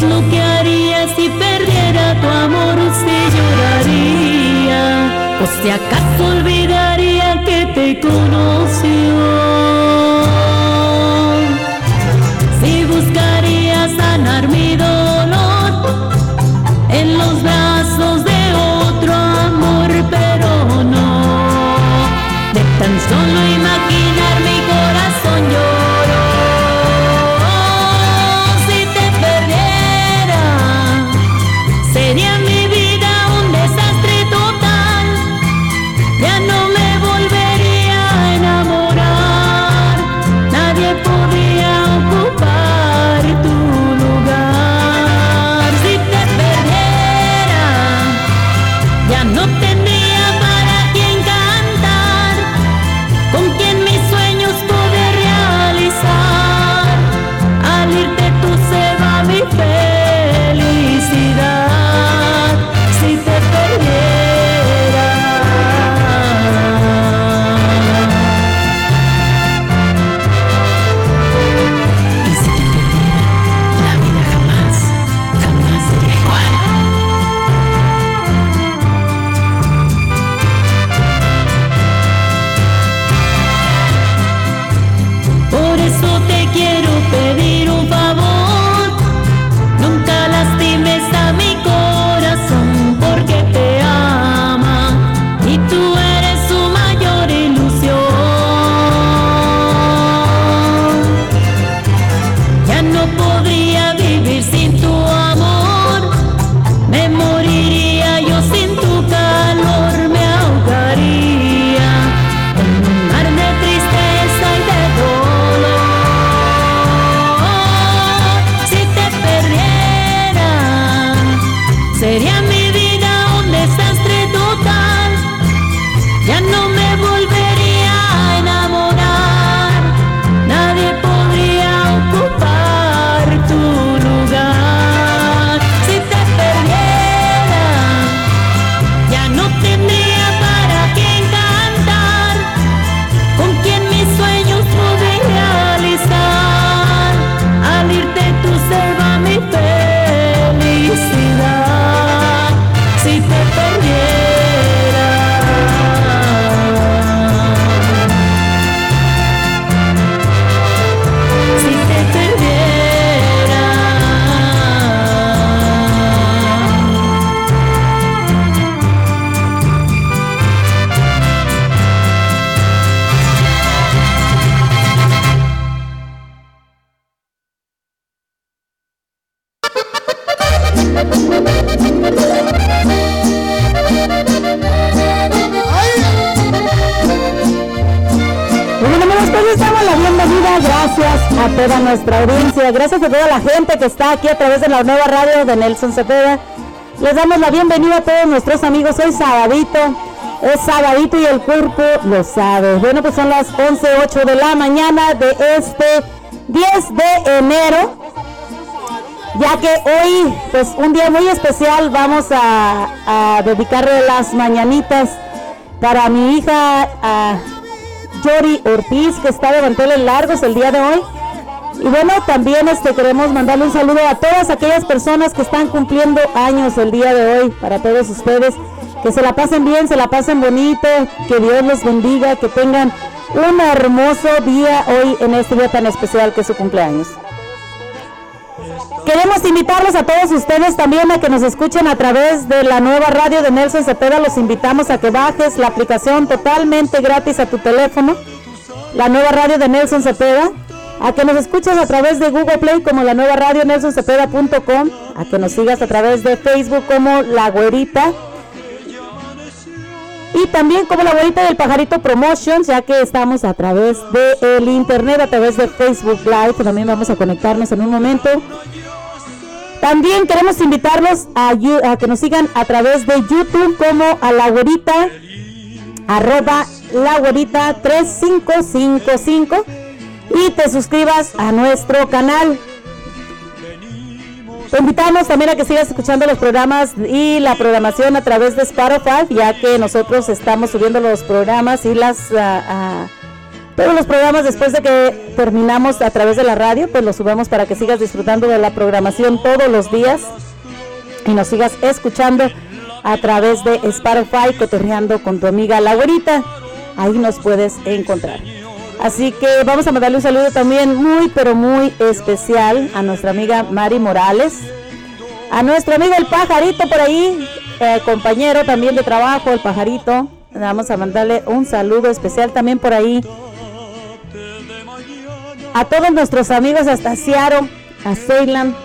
¿Qué es lo que haría si perdiera tu amor? Si lloraría, o si acaso olvidaría través de la nueva radio de Nelson Cepeda. Les damos la bienvenida a todos nuestros amigos. Hoy sabadito, es sabadito y el cuerpo lo sabe. Bueno, pues son las 11.08 de la mañana de este 10 de enero. Ya que hoy, pues un día muy especial, vamos a, dedicarle las mañanitas para mi hija a Yori Ortiz, que está de manteles largos el día de hoy. Y bueno, también este, queremos mandarle un saludo a todas aquellas personas que están cumpliendo años el día de hoy, para todos ustedes. Que se la pasen bien, se la pasen bonito, que Dios los bendiga, que tengan un hermoso día hoy en este día tan especial que es su cumpleaños. Queremos invitarlos a todos ustedes también a que nos escuchen a través de la nueva radio de Nelson Cepeda. Los invitamos a que bajes la aplicación totalmente gratis a tu teléfono. La nueva radio de Nelson Cepeda a que nos escuches a través de Google Play como la nueva radio nelsoncepeda.com, a que nos sigas a través de Facebook como La Güerita. Y también como La Güerita del Pajarito Promotions, ya que estamos a través de el internet, a través de Facebook Live, también vamos a conectarnos en un momento. También queremos invitarlos a, que nos sigan a través de YouTube como a La Güerita, arroba La Güerita 3555 y te suscribas a nuestro canal. Te invitamos también a que sigas escuchando los programas y la programación a través de Spotify, ya que nosotros estamos subiendo los programas y las ah, Todos los programas después de que terminamos a través de la radio, pues los subimos para que sigas disfrutando de la programación todos los días y nos sigas escuchando a través de Spotify, cotorreando con tu amiga La Ahí nos puedes encontrar. Así que vamos a mandarle un saludo también muy, pero muy especial a nuestra amiga Mari Morales, a nuestro amigo el pajarito por ahí, eh, compañero también de trabajo, el pajarito. Vamos a mandarle un saludo especial también por ahí. A todos nuestros amigos hasta Seattle, a Ceylan,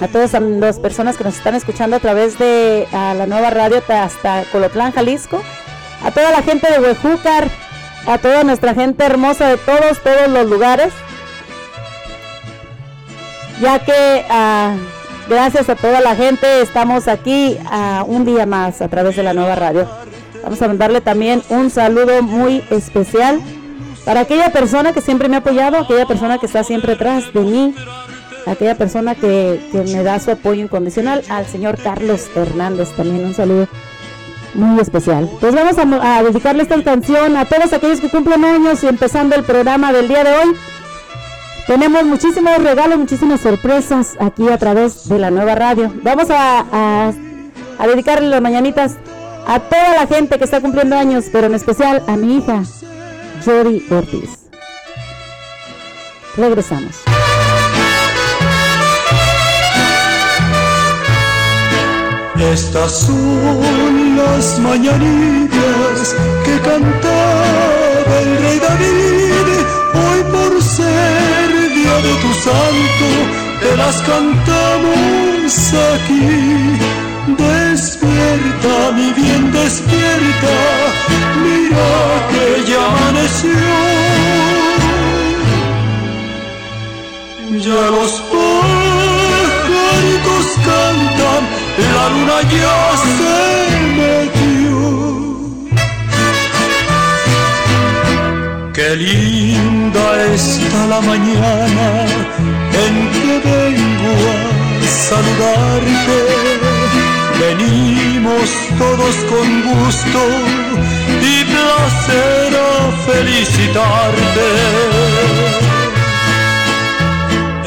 a todas las personas que nos están escuchando a través de la nueva radio hasta Colotlán, Jalisco, a toda la gente de Huejúcar, a toda nuestra gente hermosa de todos, todos los lugares. Ya que ah, gracias a toda la gente estamos aquí a un día más a través de la nueva radio. Vamos a mandarle también un saludo muy especial para aquella persona que siempre me ha apoyado, aquella persona que está siempre atrás de mí, aquella persona que, que me da su apoyo incondicional, al señor Carlos Hernández también un saludo muy especial. Pues vamos a, dedicarle esta canción a todos aquellos que cumplen años y empezando el programa del día de hoy. Tenemos muchísimos regalos, muchísimas sorpresas aquí a través de la nueva radio. Vamos a, dedicarle las mañanitas a toda la gente que está cumpliendo años, pero en especial a mi hija, Jody Ortiz. Regresamos. Estas son las mañanitas que cantaba el rey David. Hoy por ser día de tu santo, te las cantamos aquí. Despierta, mi bien, despierta, mira que ya amaneció. Ya los pajaritos cantan la luna ya se metió. Qué linda está la mañana en que vengo a saludarte. Venimos todos con gusto y placer a felicitarte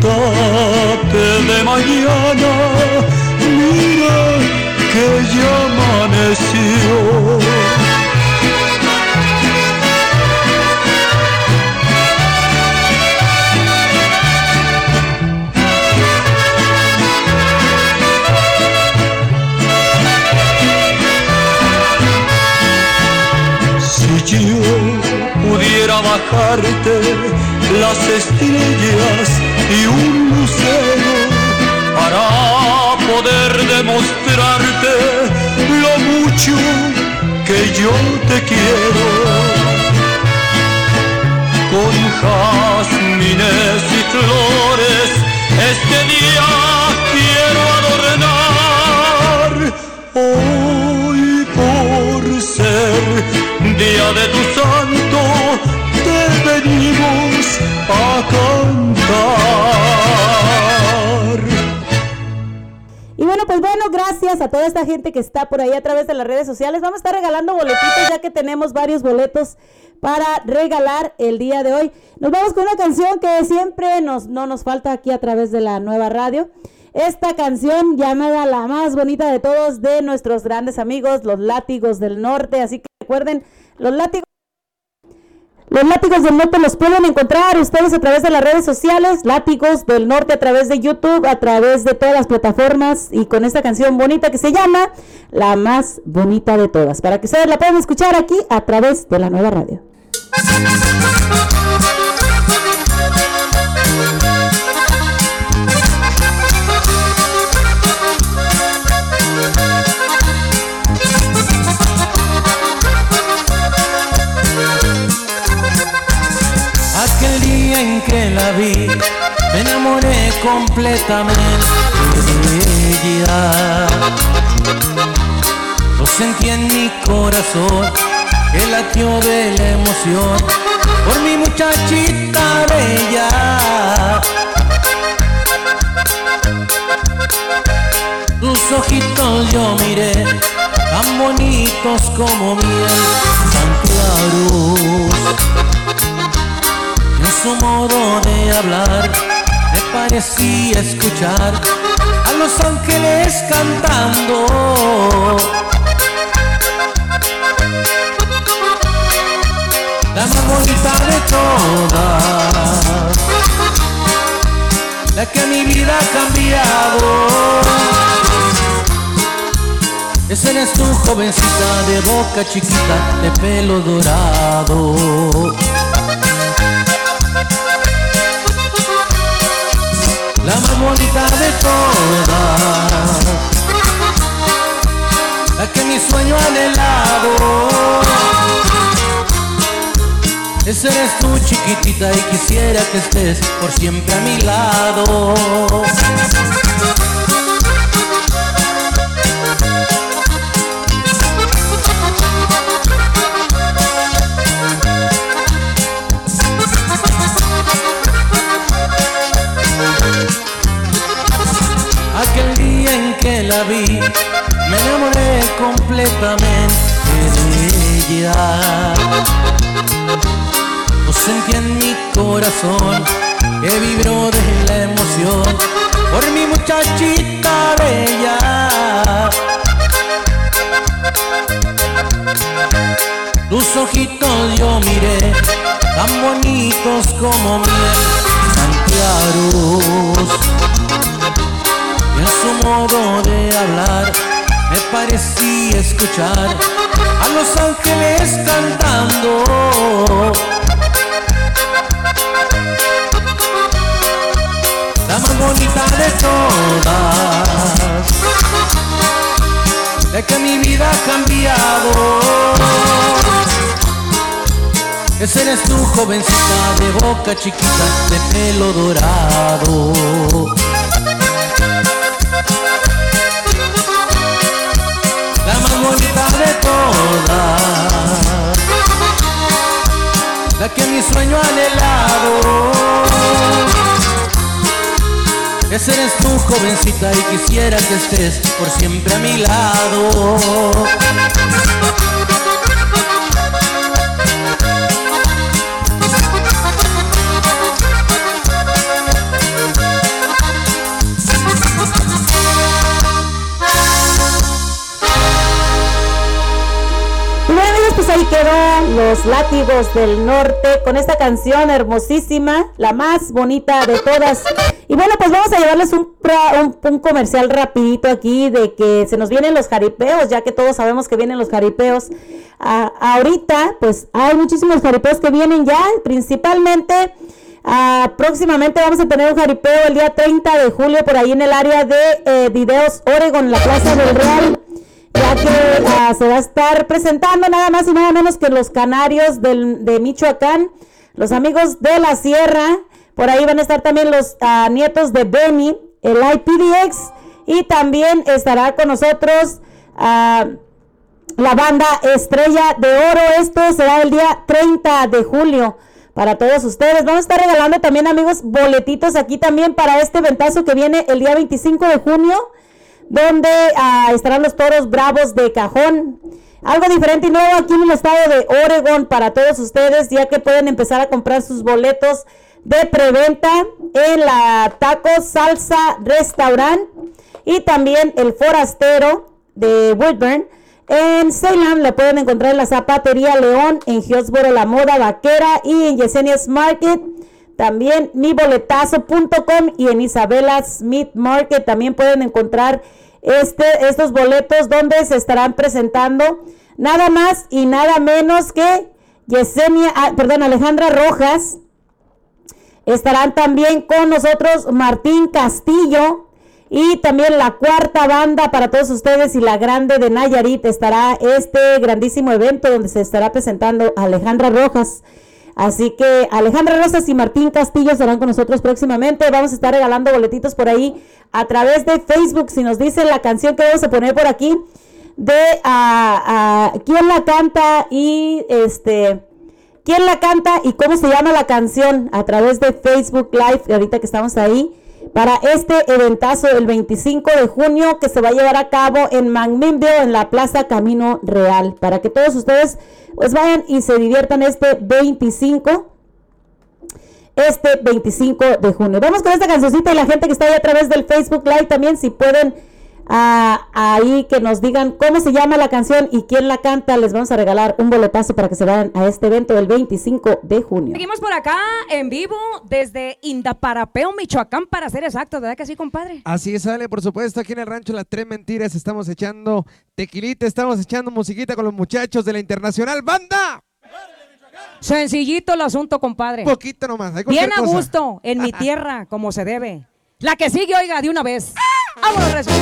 de mañana, mira que ya amaneció. Si yo pudiera bajarte las estrellas y un lucero para poder demostrarte lo mucho que yo te quiero. Con jazmines y flores este día quiero adornar. Hoy por ser día de tu santo te venimos a. Y bueno, pues bueno, gracias a toda esta gente que está por ahí a través de las redes sociales. Vamos a estar regalando boletitos ya que tenemos varios boletos para regalar el día de hoy. Nos vamos con una canción que siempre nos, no nos falta aquí a través de la nueva radio. Esta canción llamada la más bonita de todos de nuestros grandes amigos, los látigos del norte. Así que recuerden, los látigos los látigos del norte los pueden encontrar ustedes a través de las redes sociales, látigos del norte a través de YouTube, a través de todas las plataformas y con esta canción bonita que se llama La más bonita de todas, para que ustedes la puedan escuchar aquí a través de la nueva radio. Que la vi, me enamoré completamente de ella. Lo sentí en mi corazón, que latió de la emoción por mi muchachita bella. Tus ojitos yo miré, tan bonitos como miel, tan claros. En su modo de hablar, me parecía escuchar a los ángeles cantando. La más bonita de todas, la que mi vida ha cambiado. Esa eres tu jovencita de boca chiquita, de pelo dorado. Esa eres tú chiquitita y quisiera que estés por siempre a mi lado. que la vi, me enamoré completamente de ella. Sentí en mi corazón, que vibró de la emoción por mi muchachita bella. Tus ojitos yo miré, tan bonitos como miel, tan claros en su modo de hablar me parecía escuchar a los ángeles cantando. Bonita de todas, de que mi vida ha cambiado. Esa eres tu jovencita de boca chiquita, de pelo dorado. bonita de todas, la que mi sueño anhelado. Esa eres tu jovencita y quisiera que estés por siempre a mi lado. ahí quedó Los Látigos del Norte con esta canción hermosísima, la más bonita de todas. Y bueno, pues vamos a llevarles un, un, comercial rapidito aquí de que se nos vienen los jaripeos, ya que todos sabemos que vienen los jaripeos. Ah, ahorita, pues hay muchísimos jaripeos que vienen ya, principalmente... Ah, próximamente vamos a tener un jaripeo el día 30 de julio por ahí en el área de eh, Videos Oregon, la Plaza del Real ya que ah, se va a estar presentando nada más y nada menos que los canarios de Michoacán, los amigos de la sierra, por ahí van a estar también los ah, nietos de Benny, el IPDX, y también estará con nosotros ah, la banda Estrella de Oro. Esto será el día 30 de julio para todos ustedes. Vamos a estar regalando también, amigos, boletitos aquí también para este ventazo que viene el día 25 de junio donde ah, estarán los toros bravos de cajón. Algo diferente y nuevo aquí en el estado de Oregon para todos ustedes, ya que pueden empezar a comprar sus boletos de preventa en la Taco Salsa Restaurant y también el Forastero de Woodburn. En Salem le pueden encontrar en la Zapatería León, en Hillsboro La Moda Vaquera y en Yesenia's Market. También miboletazo.com y en Isabela Smith Market también pueden encontrar este, estos boletos donde se estarán presentando nada más y nada menos que Yesenia, ah, perdón, Alejandra Rojas. Estarán también con nosotros Martín Castillo y también la cuarta banda para todos ustedes y la grande de Nayarit estará este grandísimo evento donde se estará presentando Alejandra Rojas. Así que Alejandra Rosas y Martín Castillo estarán con nosotros próximamente. Vamos a estar regalando boletitos por ahí a través de Facebook. Si nos dicen la canción que vamos a poner por aquí de a, quién la canta y este quién la canta y cómo se llama la canción a través de Facebook Live, ahorita que estamos ahí, para este eventazo el 25 de junio que se va a llevar a cabo en McMinnville, en la Plaza Camino Real, para que todos ustedes pues vayan y se diviertan este 25 este 25 de junio. Vamos con esta cancioncita y la gente que está ahí a través del Facebook Live también, si pueden ahí que nos digan cómo se llama la canción y quién la canta. Les vamos a regalar un boletazo para que se vayan a este evento del 25 de junio. Seguimos por acá en vivo desde Indaparapeo, Michoacán, para ser exactos, ¿verdad que sí, compadre? Así sale, por supuesto, aquí en el rancho Las Tres Mentiras estamos echando tequilita, estamos echando musiquita con los muchachos de la Internacional Banda. Sencillito el asunto, compadre. Poquito nomás. Bien a gusto, en mi tierra, como se debe. La que sigue, oiga, de una vez. ¡Vámonos, Recio!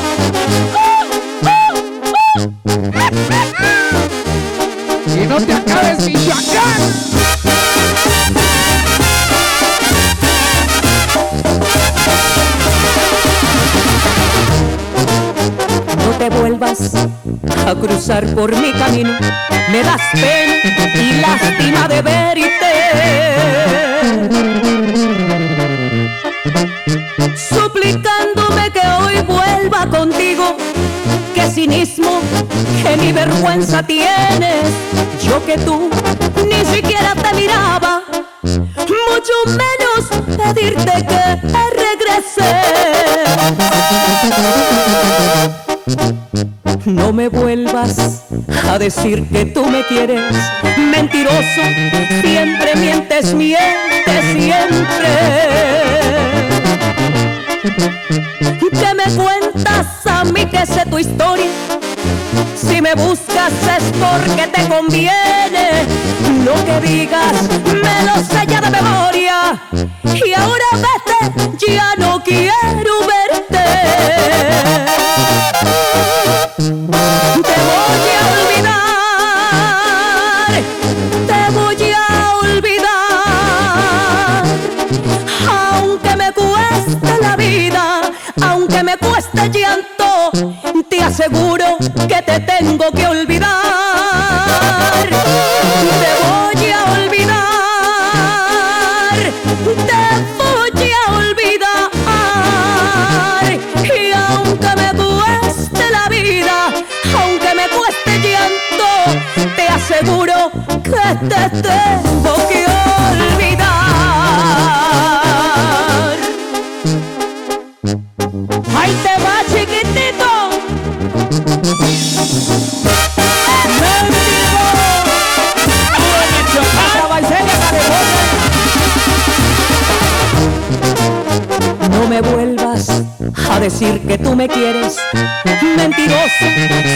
¡Y no te acabes, Michoacán! No te vuelvas a cruzar por mi camino, me das pena y lástima de verte. Suplicándome que hoy vuelva contigo, que cinismo, que ni vergüenza tienes, yo que tú ni siquiera te miraba, mucho menos pedirte que regrese. No me vuelvas a decir que tú me quieres, mentiroso, siempre mientes, mientes siempre. ¿Qué me cuentas a mí que sé tu historia? Si me buscas es porque te conviene. Lo que digas me lo sé ya de memoria. Y ahora vete, ya no quiero verte. Te voy a aunque me cueste llanto, te aseguro que te tengo que olvidar. Te voy a olvidar, te voy a olvidar. Y aunque me cueste la vida, aunque me cueste llanto, te aseguro que te tengo que olvidar. No me vuelvas a decir que tú me quieres, mentiroso,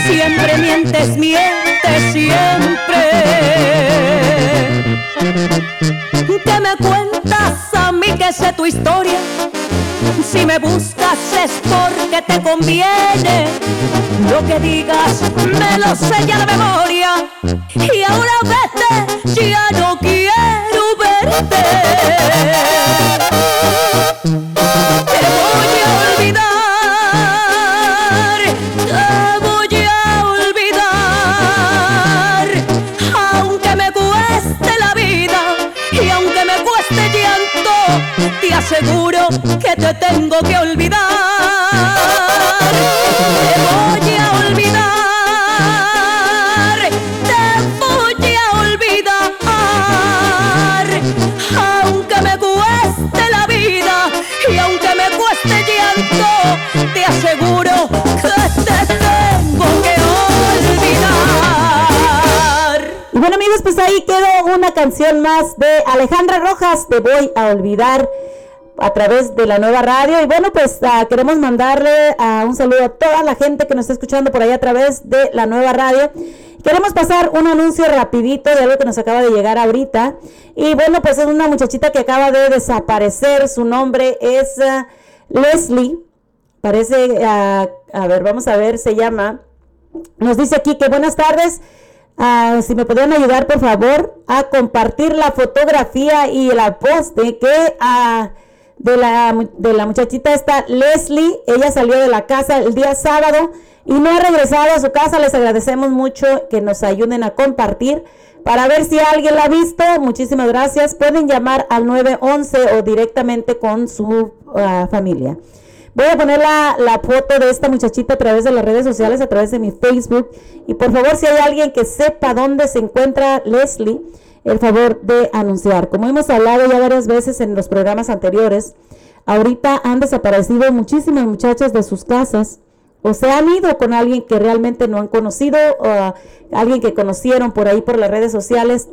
siempre mientes, mientes siempre. ¿Qué me cuentas a mí que sé tu historia? Si me buscas es porque te conviene. Lo que digas me lo sé ya de memoria. Y ahora vete, ya no quiero verte. Te tengo que olvidar. Te voy a olvidar, te voy a olvidar. Aunque me cueste la vida y aunque me cueste llanto, te aseguro que te tengo que olvidar. Y bueno amigos, pues ahí quedó una canción más de Alejandra Rojas, Te voy a olvidar a través de la nueva radio. Y bueno, pues ah, queremos mandarle ah, un saludo a toda la gente que nos está escuchando por ahí a través de la nueva radio. Queremos pasar un anuncio rapidito de algo que nos acaba de llegar ahorita. Y bueno, pues es una muchachita que acaba de desaparecer. Su nombre es ah, Leslie. Parece, a ver, vamos a ver, se llama. Nos dice aquí que buenas tardes. Si me podrían ayudar, por favor, a compartir la fotografía y la poste que de, la, de la muchachita esta Leslie. Ella salió de la casa el día sábado y no ha regresado a su casa. Les agradecemos mucho que nos ayuden a compartir para ver si alguien la ha visto. Muchísimas gracias. Pueden llamar al 911 o directamente con su ah, familia. Voy a poner la, la, foto de esta muchachita a través de las redes sociales, a través de mi Facebook. Y por favor, si hay alguien que sepa dónde se encuentra Leslie, el favor de anunciar. Como hemos hablado ya varias veces en los programas anteriores, ahorita han desaparecido muchísimas muchachas de sus casas o se han ido con alguien que realmente no han conocido o alguien que conocieron por ahí por las redes sociales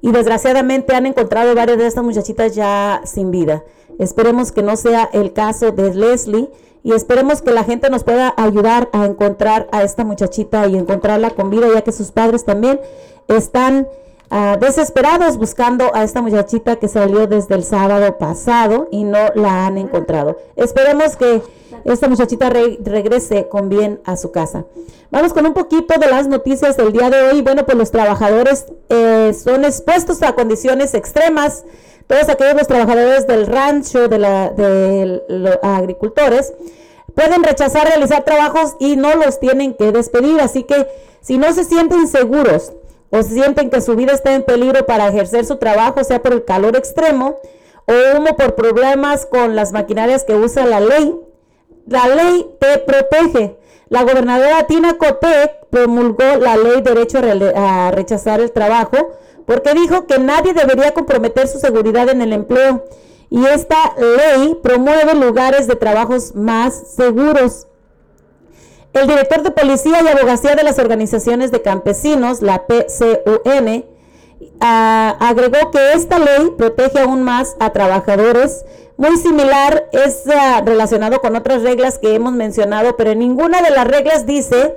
y desgraciadamente han encontrado varias de estas muchachitas ya sin vida. Esperemos que no sea el caso de Leslie y esperemos que la gente nos pueda ayudar a encontrar a esta muchachita y encontrarla con vida, ya que sus padres también están ah, desesperados buscando a esta muchachita que salió desde el sábado pasado y no la han encontrado. Esperemos que esta muchachita regrese con bien a su casa. Vamos con un poquito de las noticias del día de hoy. Bueno, pues los trabajadores eh, son expuestos a condiciones extremas todos aquellos los trabajadores del rancho, de, la, de los agricultores, pueden rechazar realizar trabajos y no los tienen que despedir. Así que si no se sienten seguros o sienten que su vida está en peligro para ejercer su trabajo, sea por el calor extremo o uno por problemas con las maquinarias que usa la ley, la ley te protege. La gobernadora Tina Cotec promulgó la ley derecho a rechazar el trabajo porque dijo que nadie debería comprometer su seguridad en el empleo y esta ley promueve lugares de trabajos más seguros. El director de Policía y Abogacía de las Organizaciones de Campesinos, la PCUN, agregó que esta ley protege aún más a trabajadores. Muy similar es ah, relacionado con otras reglas que hemos mencionado, pero ninguna de las reglas dice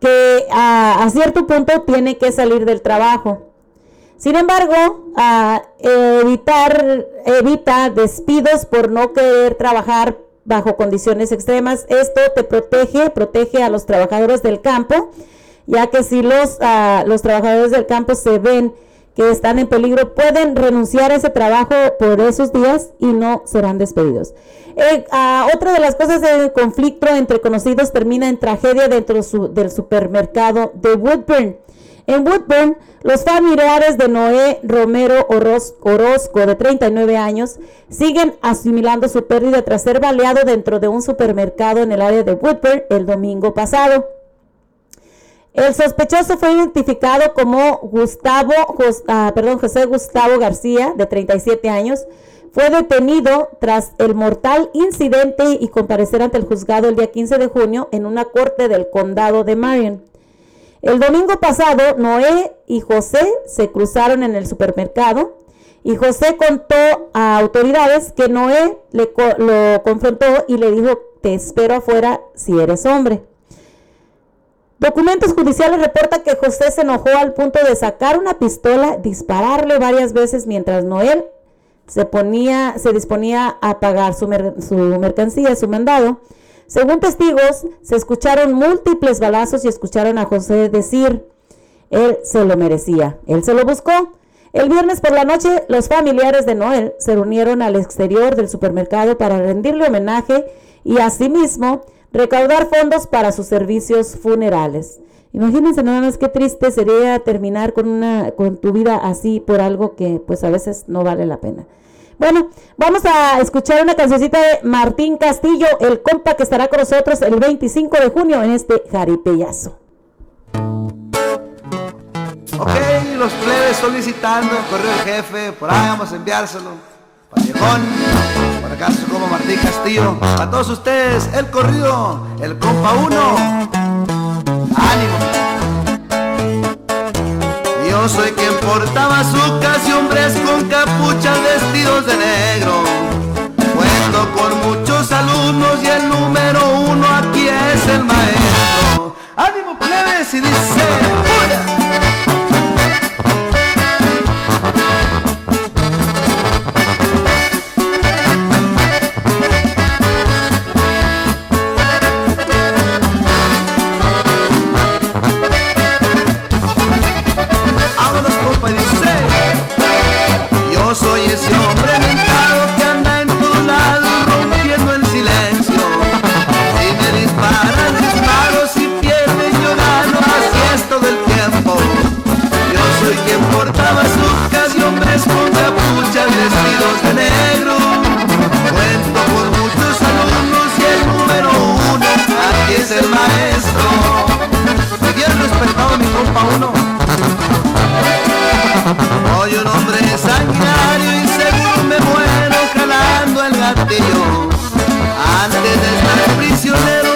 que ah, a cierto punto tiene que salir del trabajo. Sin embargo, evitar, evita despidos por no querer trabajar bajo condiciones extremas. Esto te protege, protege a los trabajadores del campo, ya que si los, los trabajadores del campo se ven que están en peligro, pueden renunciar a ese trabajo por esos días y no serán despedidos. Eh, otra de las cosas del conflicto entre conocidos termina en tragedia dentro del supermercado de Woodburn. En Woodburn, los familiares de Noé Romero Orozco, de 39 años, siguen asimilando su pérdida tras ser baleado dentro de un supermercado en el área de Woodburn el domingo pasado. El sospechoso fue identificado como Gustavo, ah, perdón, José Gustavo García, de 37 años. Fue detenido tras el mortal incidente y comparecer ante el juzgado el día 15 de junio en una corte del condado de Marion. El domingo pasado, Noé y José se cruzaron en el supermercado y José contó a autoridades que Noé le lo confrontó y le dijo, te espero afuera si eres hombre. Documentos judiciales reportan que José se enojó al punto de sacar una pistola, dispararle varias veces mientras Noé se, ponía, se disponía a pagar su, su mercancía, su mandado. Según testigos, se escucharon múltiples balazos y escucharon a José decir, él se lo merecía, él se lo buscó. El viernes por la noche, los familiares de Noel se reunieron al exterior del supermercado para rendirle homenaje y asimismo recaudar fondos para sus servicios funerales. Imagínense nada más qué triste sería terminar con una con tu vida así por algo que pues a veces no vale la pena. Bueno, vamos a escuchar una cancioncita de Martín Castillo, el compa que estará con nosotros el 25 de junio en este jaripellazo. Ok, los plebes solicitando el correo del jefe, por ahí vamos a enviárselo. Vallejón, por acá como Martín Castillo. A todos ustedes, el corrido, el compa 1. Ánimo. Yo soy quien portaba su y hombres con capuchas vestidos de negro. Cuento con muchos alumnos y el número uno aquí es el maestro. ¡Ánimo plebes! Y dice, y Portaba sucas y hombres con capuchas vestidos de negro. Cuento con muchos alumnos y el número uno aquí es el maestro. Me bien respetado mi compa uno. Soy un hombre sanguinario y seguro me muero jalando el gatillo. Antes de estar prisionero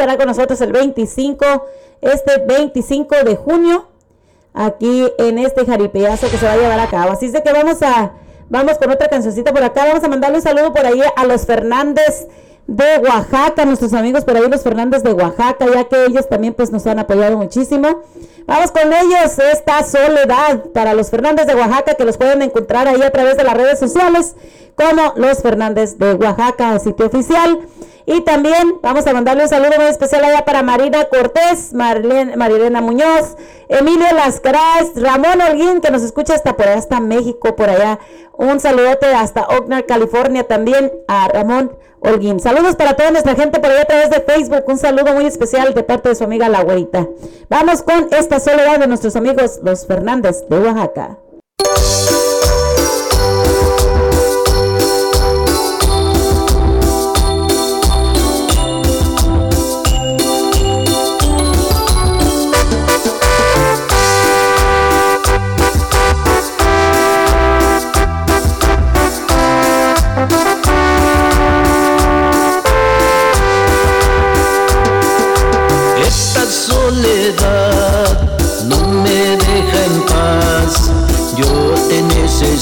estará con nosotros el 25, este 25 de junio, aquí en este jaripeazo que se va a llevar a cabo. Así es de que vamos a, vamos con otra cancioncita por acá, vamos a mandarle un saludo por ahí a los Fernández de Oaxaca, nuestros amigos por ahí, los Fernández de Oaxaca, ya que ellos también pues nos han apoyado muchísimo. Vamos con ellos, esta soledad para los Fernández de Oaxaca, que los pueden encontrar ahí a través de las redes sociales, como los Fernández de Oaxaca, sitio oficial. Y también vamos a mandarle un saludo muy especial allá para Marina Cortés, Marilena Muñoz, Emilio Lascaraz, Ramón Holguín, que nos escucha hasta por allá, hasta México, por allá. Un saludote hasta Oakland, California también a Ramón Holguín. Saludos para toda nuestra gente por allá a través de Facebook. Un saludo muy especial de parte de su amiga La Güerita. Vamos con esta soledad de nuestros amigos los Fernández de Oaxaca.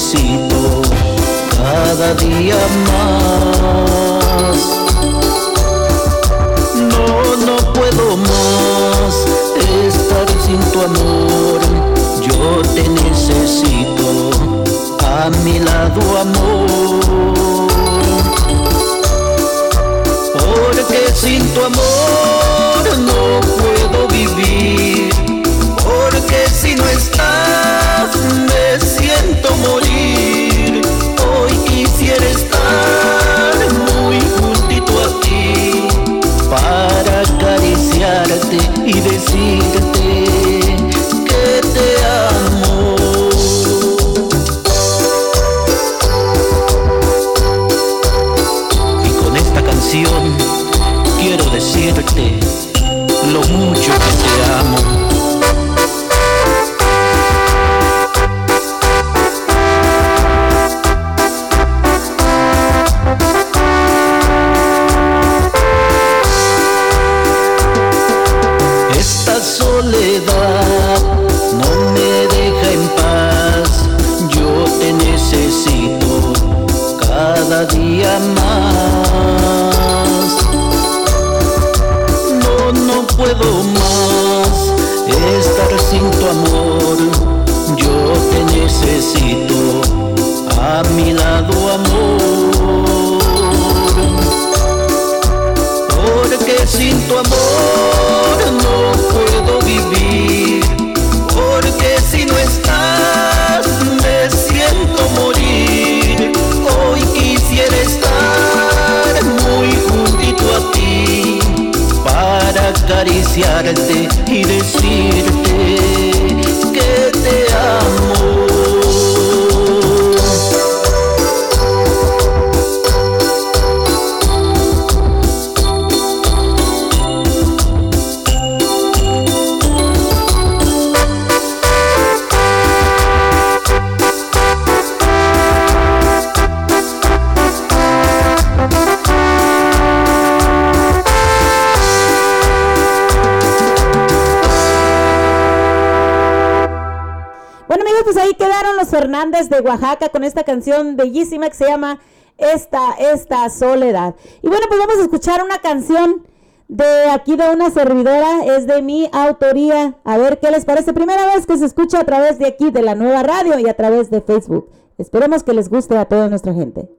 Necesito cada día más. No, no puedo más estar sin tu amor. Yo te necesito a mi lado, amor. Porque sin tu amor no puedo vivir. Porque si no estás y decirte que te amo. Y con esta canción quiero decirte lo mucho que te amo. Oaxaca con esta canción bellísima que se llama Esta, esta soledad. Y bueno, pues vamos a escuchar una canción de aquí de una servidora, es de mi autoría. A ver qué les parece. Primera vez que se escucha a través de aquí, de la nueva radio y a través de Facebook. Esperemos que les guste a toda nuestra gente.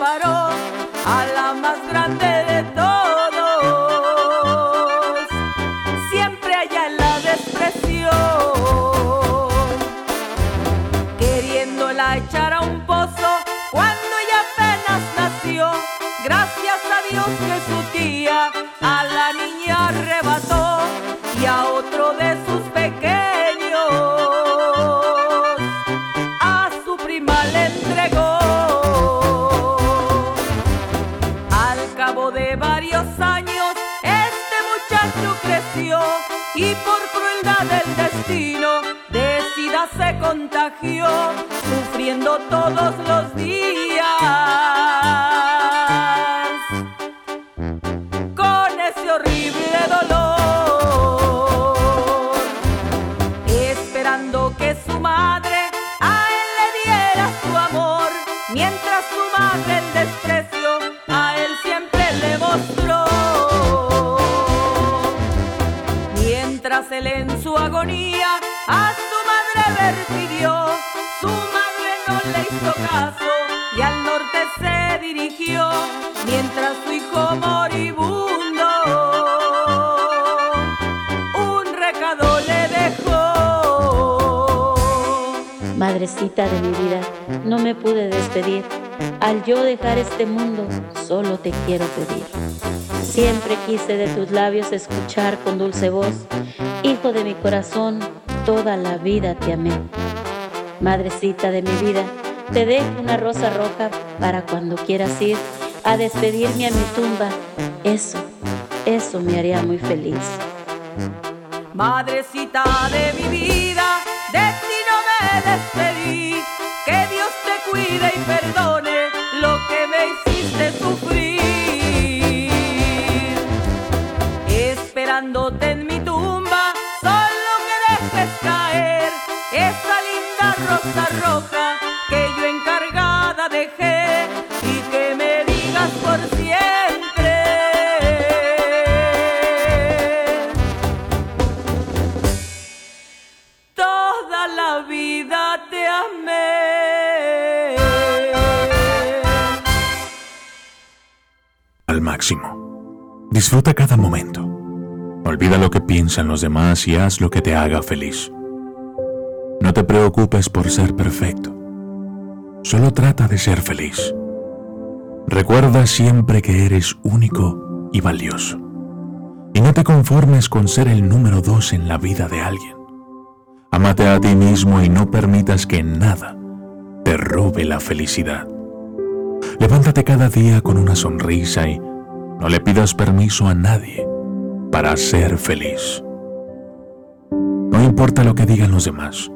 Separó a la más grande todos los días. Con ese horrible dolor, esperando que su madre a él le diera su amor, mientras su madre el desprecio a él siempre le mostró. Mientras él en su agonía a su madre refirió, su madre le hizo caso y al norte se dirigió, mientras su hijo moribundo un recado le dejó. Madrecita de mi vida, no me pude despedir. Al yo dejar este mundo, solo te quiero pedir. Siempre quise de tus labios escuchar con dulce voz, Hijo de mi corazón, toda la vida te amé. Madrecita de mi vida, te dejo una rosa roja para cuando quieras ir a despedirme a mi tumba. Eso, eso me haría muy feliz. Madrecita de mi vida, de ti. Que Dios te cuide y perdone máximo. Disfruta cada momento. Olvida lo que piensan los demás y haz lo que te haga feliz. No te preocupes por ser perfecto. Solo trata de ser feliz. Recuerda siempre que eres único y valioso. Y no te conformes con ser el número dos en la vida de alguien. Amate a ti mismo y no permitas que nada te robe la felicidad. Levántate cada día con una sonrisa y no le pidas permiso a nadie para ser feliz. No importa lo que digan los demás,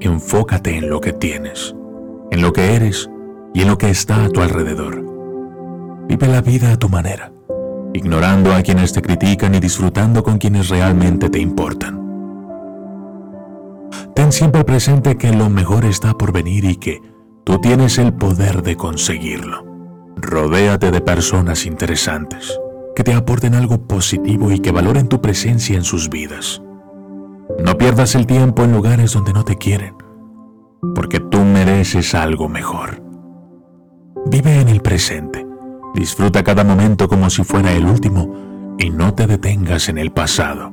enfócate en lo que tienes, en lo que eres y en lo que está a tu alrededor. Vive la vida a tu manera, ignorando a quienes te critican y disfrutando con quienes realmente te importan. Ten siempre presente que lo mejor está por venir y que tú tienes el poder de conseguirlo. Rodéate de personas interesantes, que te aporten algo positivo y que valoren tu presencia en sus vidas. No pierdas el tiempo en lugares donde no te quieren, porque tú mereces algo mejor. Vive en el presente, disfruta cada momento como si fuera el último y no te detengas en el pasado.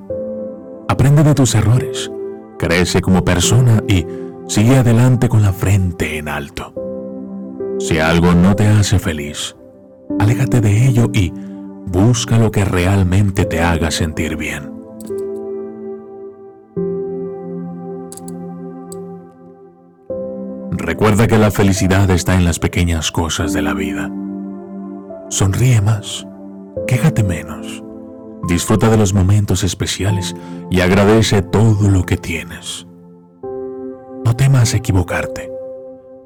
Aprende de tus errores, crece como persona y sigue adelante con la frente en alto. Si algo no te hace feliz, aléjate de ello y busca lo que realmente te haga sentir bien. Recuerda que la felicidad está en las pequeñas cosas de la vida. Sonríe más, quéjate menos, disfruta de los momentos especiales y agradece todo lo que tienes. No temas equivocarte,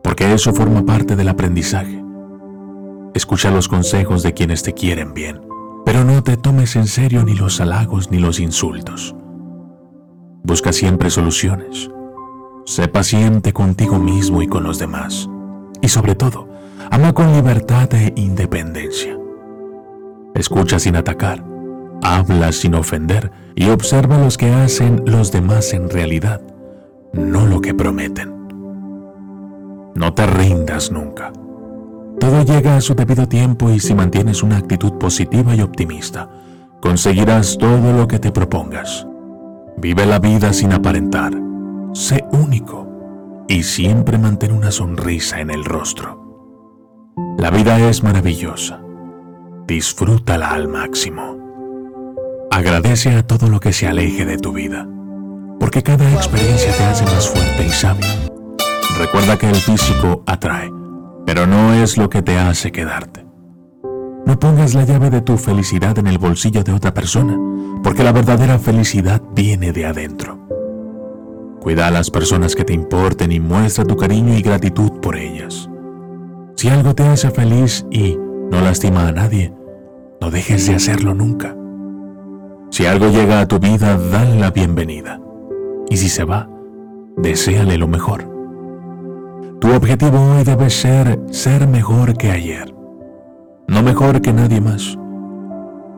porque eso forma parte del aprendizaje. Escucha los consejos de quienes te quieren bien, pero no te tomes en serio ni los halagos ni los insultos. Busca siempre soluciones. Sé paciente contigo mismo y con los demás. Y sobre todo, ama con libertad e independencia. Escucha sin atacar, habla sin ofender y observa los que hacen los demás en realidad, no que prometen. No te rindas nunca. Todo llega a su debido tiempo y si mantienes una actitud positiva y optimista, conseguirás todo lo que te propongas. Vive la vida sin aparentar. Sé único y siempre mantén una sonrisa en el rostro. La vida es maravillosa. Disfrútala al máximo. Agradece a todo lo que se aleje de tu vida, porque cada experiencia te hace más fuerte y sabio. Recuerda que el físico atrae, pero no es lo que te hace quedarte. No pongas la llave de tu felicidad en el bolsillo de otra persona, porque la verdadera felicidad viene de adentro. Cuida a las personas que te importen y muestra tu cariño y gratitud por ellas. Si algo te hace feliz y no lastima a nadie, no dejes de hacerlo nunca. Si algo llega a tu vida, dale la bienvenida. Y si se va, deséale lo mejor. Tu objetivo hoy debe ser ser mejor que ayer, no mejor que nadie más.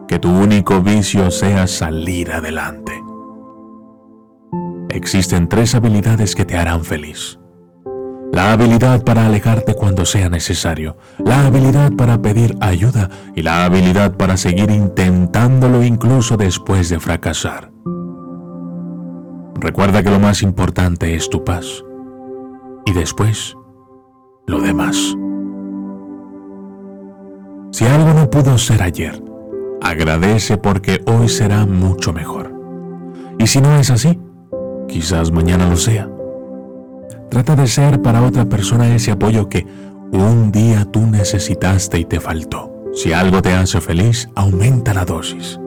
Que tu único vicio sea salir adelante. Existen tres habilidades que te harán feliz. La habilidad para alejarte cuando sea necesario, la habilidad para pedir ayuda y la habilidad para seguir intentándolo incluso después de fracasar. Recuerda que lo más importante es tu paz y después lo demás. Si algo no pudo ser ayer, agradece porque hoy será mucho mejor. Y si no es así, quizás mañana lo sea. Trata de ser para otra persona ese apoyo que un día tú necesitaste y te faltó. Si algo te hace feliz, aumenta la dosis,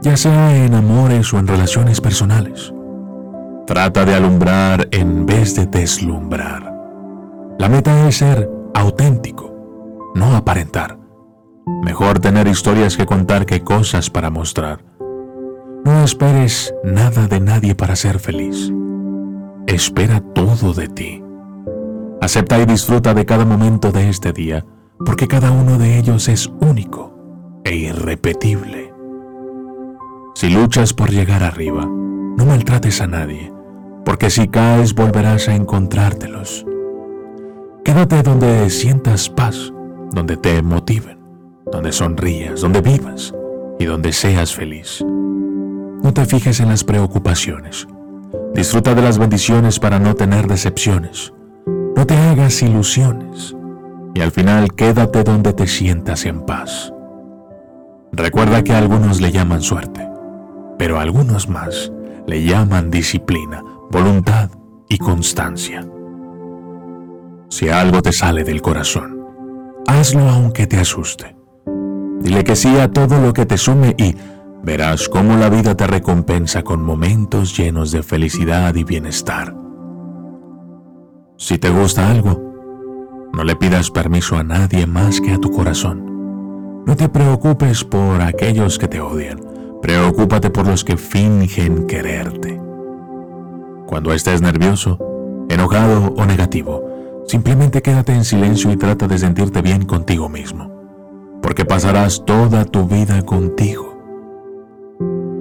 ya sea en amores o en relaciones personales. Trata de alumbrar en vez de deslumbrar. La meta es ser auténtico, no aparentar. Mejor tener historias que contar que cosas para mostrar. No esperes nada de nadie para ser feliz. Espera todo de ti. Acepta y disfruta de cada momento de este día, porque cada uno de ellos es único e irrepetible. Si luchas por llegar arriba, no maltrates a nadie, porque si caes volverás a encontrártelos. Quédate donde sientas paz, donde te motiven, donde sonrías, donde vivas y donde seas feliz. No te fijes en las preocupaciones. Disfruta de las bendiciones para no tener decepciones. No te hagas ilusiones. Y al final quédate donde te sientas en paz. Recuerda que a algunos le llaman suerte, pero a algunos más le llaman disciplina, voluntad y constancia. Si algo te sale del corazón, hazlo aunque te asuste. Dile que sí a todo lo que te sume y verás cómo la vida te recompensa con momentos llenos de felicidad y bienestar. Si te gusta algo, no le pidas permiso a nadie más que a tu corazón. No te preocupes por aquellos que te odian, preocúpate por los que fingen quererte. Cuando estés nervioso, enojado o negativo, Simplemente quédate en silencio y trata de sentirte bien contigo mismo, porque pasarás toda tu vida contigo.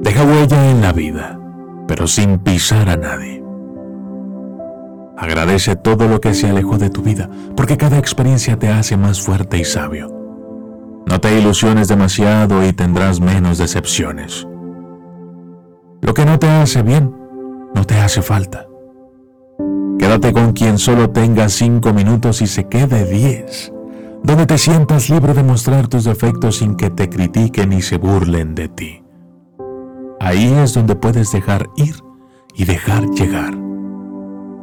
Deja huella en la vida, pero sin pisar a nadie. Agradece todo lo que se alejó de tu vida, porque cada experiencia te hace más fuerte y sabio. No te ilusiones demasiado y tendrás menos decepciones. Lo que no te hace bien, no te hace falta. Quédate con quien solo tenga cinco minutos y se quede diez, donde te sientas libre de mostrar tus defectos sin que te critiquen y se burlen de ti. Ahí es donde puedes dejar ir y dejar llegar.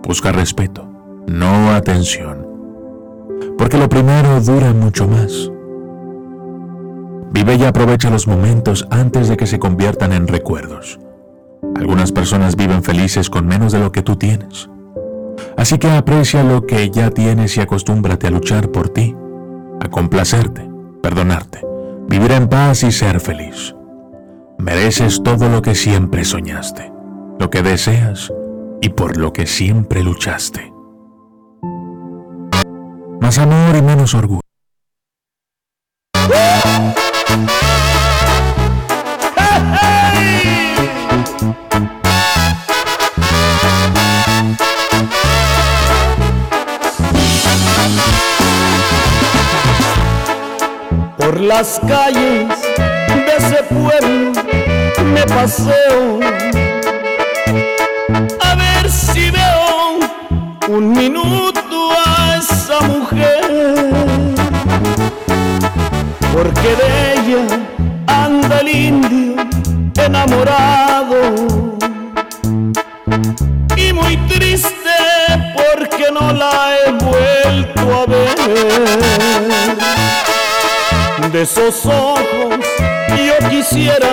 Busca respeto, no atención, porque lo primero dura mucho más. Vive y aprovecha los momentos antes de que se conviertan en recuerdos. Algunas personas viven felices con menos de lo que tú tienes. Así que aprecia lo que ya tienes y acostúmbrate a luchar por ti, a complacerte, perdonarte, vivir en paz y ser feliz. Mereces todo lo que siempre soñaste, lo que deseas y por lo que siempre luchaste. Más amor y menos orgullo. Por las calles de ese pueblo me paseo a ver si veo un minuto a esa mujer, porque de ella anda el indio enamorado y muy triste porque no la he vuelto a ver. De esos ojos yo quisiera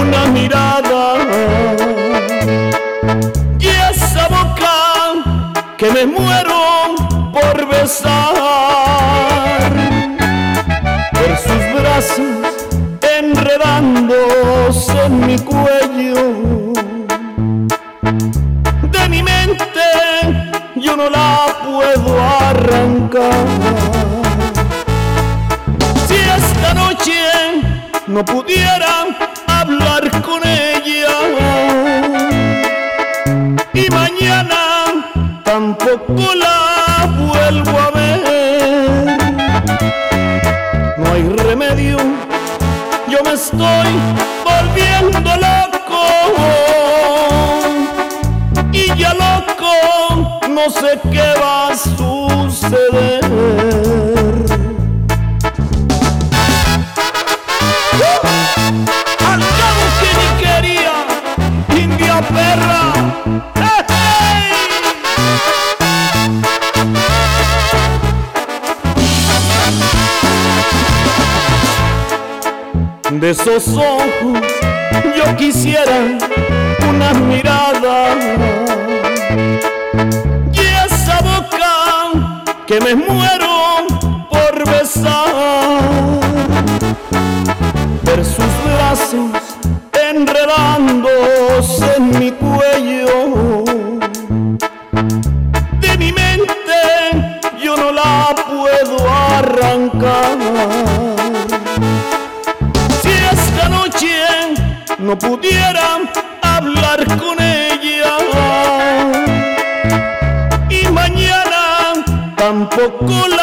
una mirada y esa boca que me muero por besar. Por sus brazos enredándose en mi cuello. De mi mente yo no la puedo arrancar. Noche no pudiera hablar con ella. Y mañana tampoco la vuelvo a ver, no hay remedio yo me estoy volviendo loco. Y ya loco no sé qué va a suceder. Perra. ¡Eh! De esos ojos yo quisiera una mirada y esa boca que me muero por besar. Ver sus brazos en mi cuello. De mi mente yo no la puedo arrancar. Si esta noche no pudiera hablar con ella y mañana tampoco la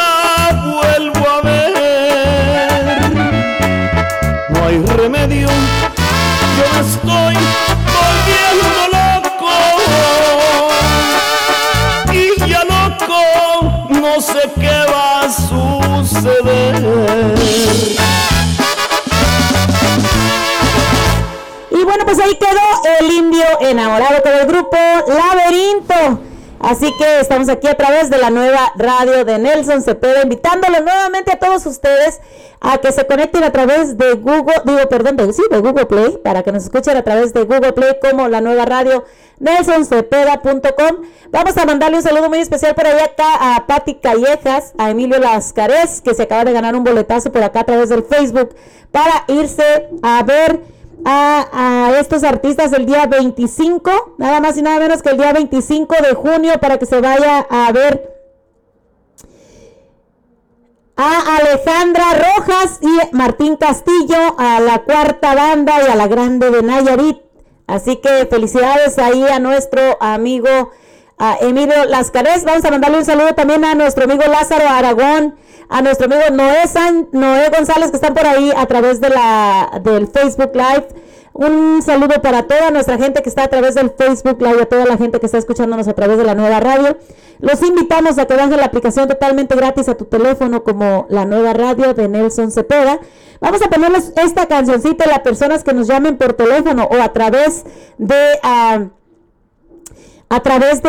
Y bueno, pues ahí quedó el indio enamorado con el grupo Laberinto. Así que estamos aquí a través de la nueva radio de Nelson Cepeda, invitándolos nuevamente a todos ustedes a que se conecten a través de Google, digo, perdón, de, Google Play, para que nos escuchen a través de Google Play como la nueva radio nelsoncepeda.com. Vamos a mandarle un saludo muy especial por ahí acá a Patti Callejas, a Emilio Lascares, que se acaba de ganar un boletazo por acá a través del Facebook para irse a ver a, estos artistas el día 25, nada más y nada menos que el día 25 de junio para que se vaya a ver a Alejandra Rojas y Martín Castillo, a la cuarta banda y a la grande de Nayarit. Así que felicidades ahí a nuestro amigo a Emilio Lascares. Vamos a mandarle un saludo también a nuestro amigo Lázaro Aragón, a nuestro amigo Noé, San, Noé González que están por ahí a través de la, del Facebook Live. Un saludo para toda nuestra gente que está a través del Facebook Live, a toda la gente que está escuchándonos a través de la nueva radio. Los invitamos a que bajen la aplicación totalmente gratis a tu teléfono como la nueva radio de Nelson Cepeda. Vamos a ponerles esta cancioncita a las personas que nos llamen por teléfono o a través de... Uh, a través de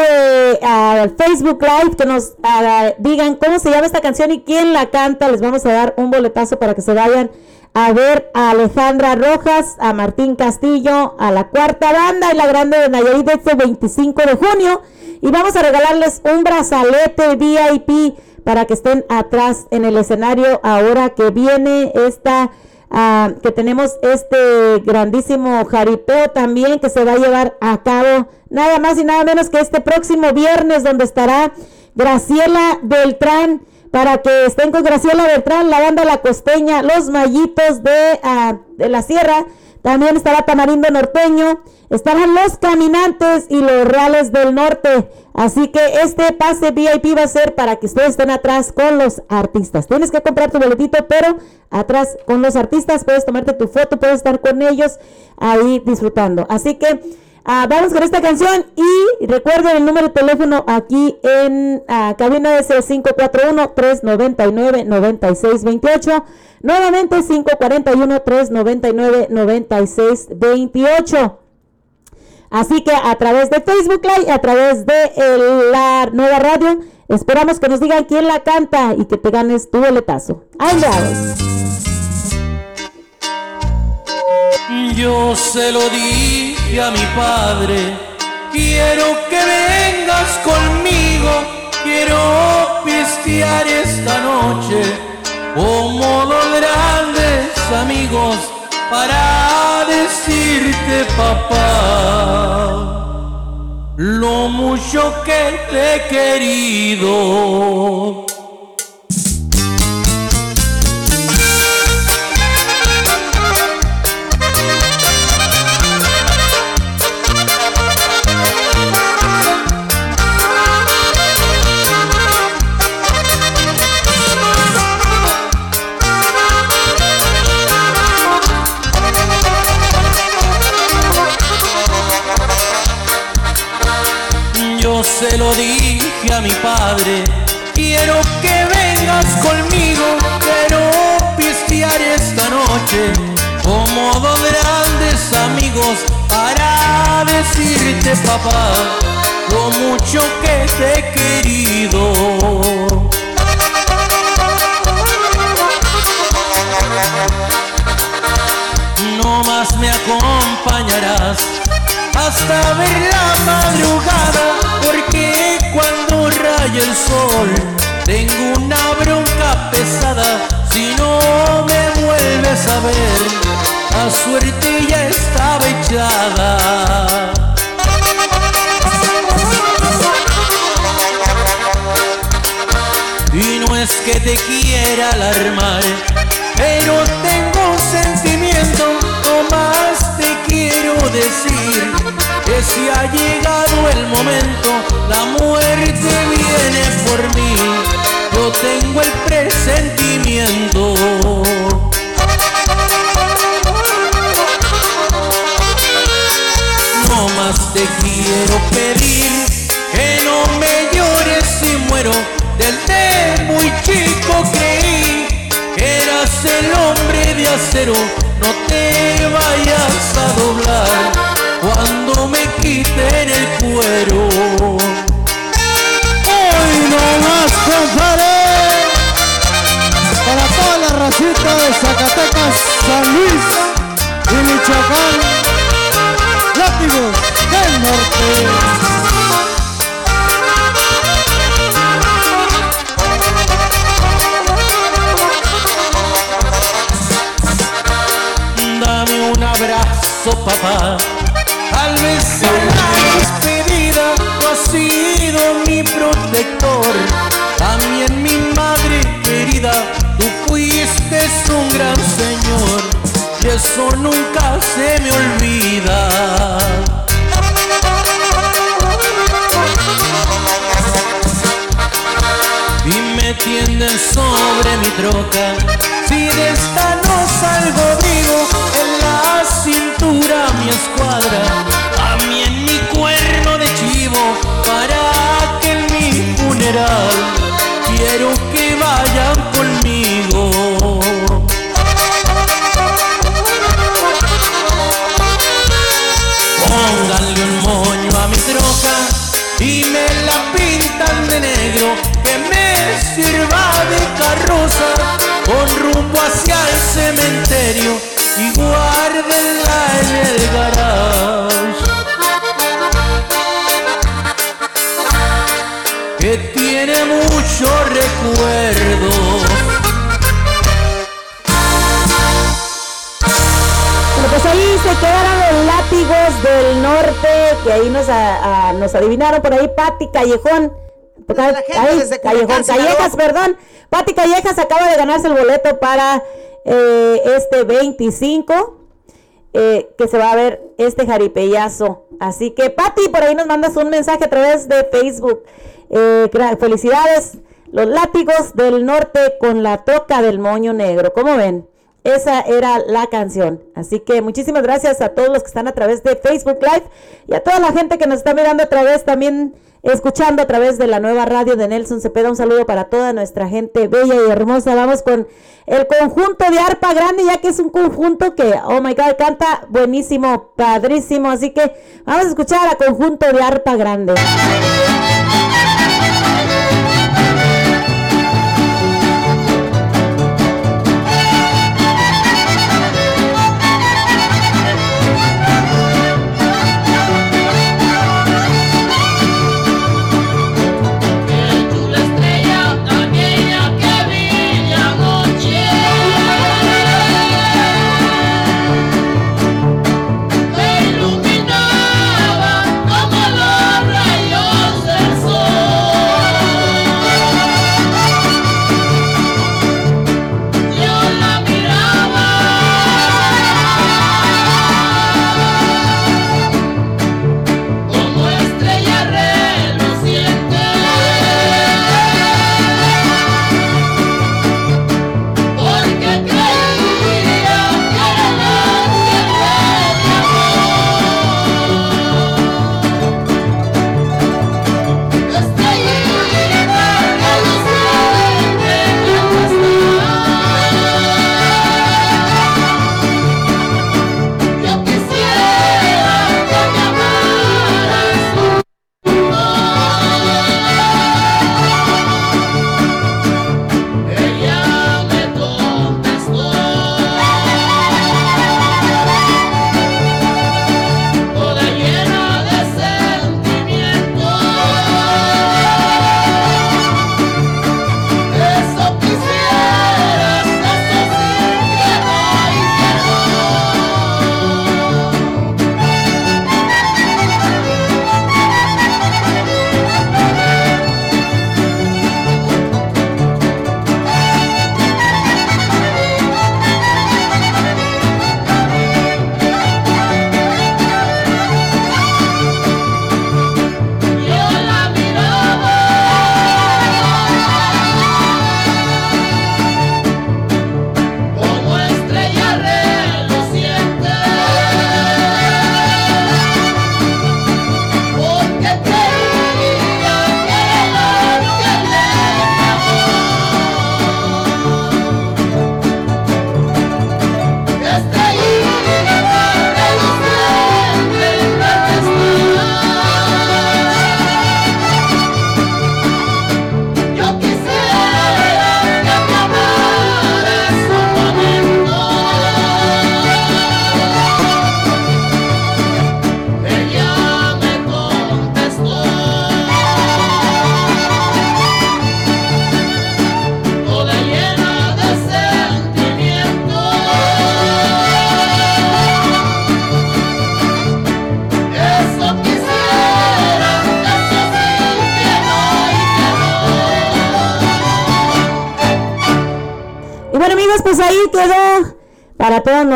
uh, Facebook Live que nos uh, digan cómo se llama esta canción y quién la canta. Les vamos a dar un boletazo para que se vayan a ver a Alejandra Rojas, a Martín Castillo, a la cuarta banda y la grande de Nayarit este 25 de junio. Y vamos a regalarles un brazalete VIP para que estén atrás en el escenario ahora que viene esta... Uh, que tenemos este grandísimo jaripeo también que se va a llevar a cabo nada más y nada menos que este próximo viernes donde estará Graciela Beltrán. Para que estén con Graciela Beltrán, la banda La Costeña, los Mallitos de, uh, de la Sierra, También estará Tamarindo Norteño. Estarán los caminantes y los reales del norte. Así que este pase VIP va a ser para que ustedes estén atrás con los artistas. Tienes que comprar tu boletito, pero atrás con los artistas puedes tomarte tu foto, puedes estar con ellos ahí disfrutando. Así que ah, vamos con esta canción y recuerden el número de teléfono aquí en uh, cabina es el 541-399-9628. Nuevamente 541-399-9628. Así que a través de Facebook Live, a través de la nueva radio, esperamos que nos digan quién la canta y que te ganes tu boletazo. ¡Ahí Yo se lo dije a mi padre, quiero que vengas conmigo, quiero pistear esta noche como los grandes amigos para decirte papá lo mucho que te he querido. Dije a mi padre. Quiero que vengas conmigo, quiero pistear esta noche como dos grandes amigos para decirte papá lo mucho que te he querido. Hasta ver la madrugada, porque cuando raya el sol tengo una bronca pesada si no me vuelves a ver. La suerte ya estaba echada. Y no es que te quiera alarmar, pero tengo sentimiento, no más te quiero decir que si ha llegado el momento, la muerte viene por mí. Yo tengo el presentimiento. No más te quiero pedir que no me llores si muero. Del muy chico creí que eras el hombre de acero. Quiten el cuero. Hoy no más compadre, para toda la racita de Zacatecas, San Luis y Michoacán, látigos del norte. Dame un abrazo, papá eso nunca se me olvida. Y me tienden sobre mi troca. Si de esta no salgo vivo, en la cintura mi escuadra para que en mi funeral quiero el cementerio y guárdenla en el garage. que tiene mucho recuerdo. Bueno, pues ahí se quedaron los látigos del norte, que ahí nos, nos adivinaron por ahí Pati Callejón. Callejón, Callejas, perdón. Pati Callejas acaba de ganarse el boleto para eh, este 25 eh, que se va a ver este jaripeyazo. Así que, Pati, por ahí nos mandas un mensaje a través de Facebook. Eh, felicidades, los látigos del norte con la toca del moño negro. ¿Cómo ven? Esa era la canción. Así que muchísimas gracias a todos los que están a través de Facebook Live y a toda la gente que nos está mirando a través también escuchando a través de la nueva radio de Nelson Cepeda. Un saludo para toda nuestra gente bella y hermosa. Vamos con el conjunto de arpa grande, ya que es un conjunto que, oh my god, canta buenísimo, padrísimo. Así que vamos a escuchar a conjunto de arpa grande.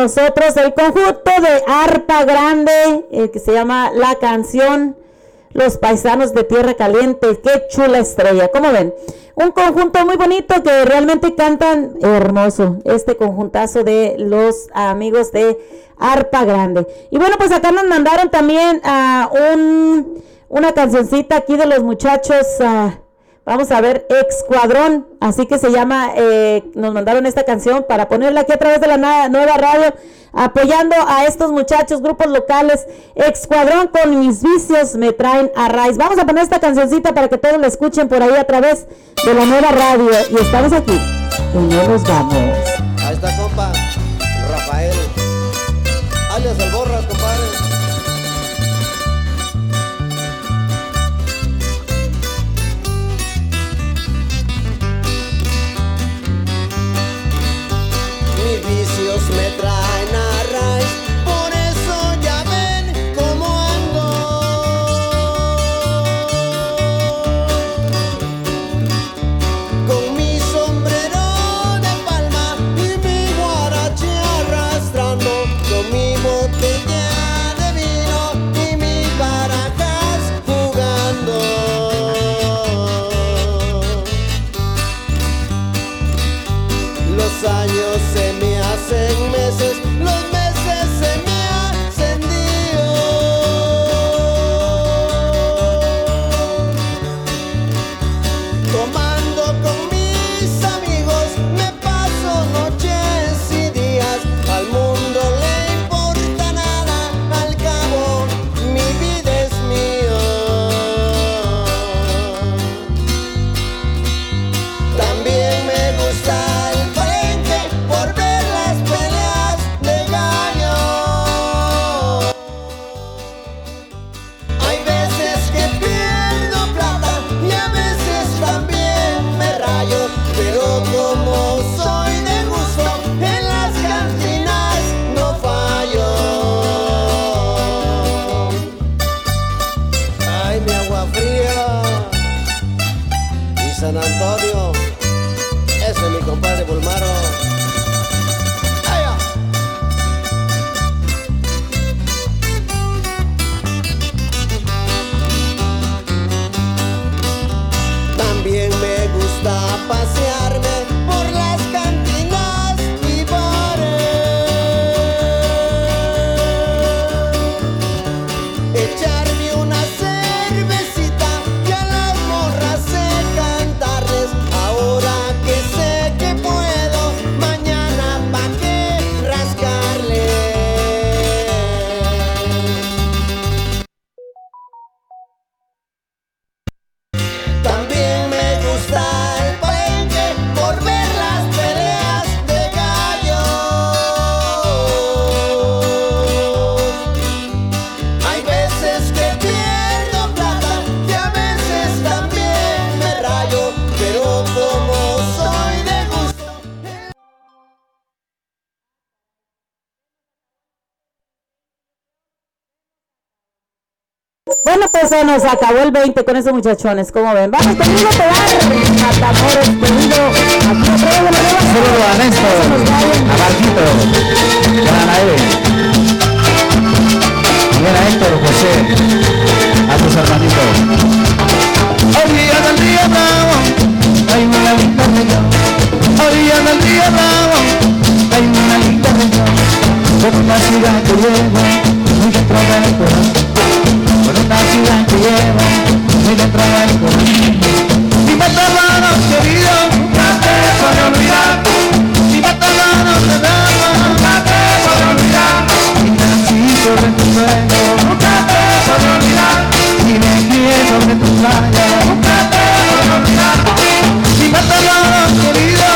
Nosotros el conjunto de arpa grande eh, que se llama La Canción. Los paisanos de Tierra Caliente, qué chula estrella, ¿cómo ven? Un conjunto muy bonito que realmente cantan hermoso, este conjuntazo de los amigos de Arpa Grande. Y bueno, pues acá nos mandaron también a un, una cancioncita aquí de los muchachos. Uh, Vamos a ver, Excuadrón, así que se llama, eh, nos mandaron esta canción para ponerla aquí a través de la nueva radio, apoyando a estos muchachos, grupos locales. Excuadrón con mis vicios me traen a raíz. Vamos a poner esta cancioncita para que todos la escuchen por ahí a través de la nueva radio. Y estamos aquí, y no nos vamos. Ahí está, compa, Se nos acabó el 20 con esos muchachones, como ven. Vamos conmigo a pegar conmigo. Aquí. Saludos a Néstor, a Marquito, a Anael, también a Héctor José, a tus hermanitos. Del río Bravo, hay una linda. Orilla del río Bravo, hay una linda región. Con una ciudad que llevo muy dentro Con una ciudad que llevo muy dentro del corazón. Mi matarrano querido, nunca te a olvidar. Mi matarrano te daba, nunca te a olvidar. Y nací sobre tu suelo, nunca te a olvidar. Y me crié sobre tu playa, nunca te a olvidar. Mi matarrano querido,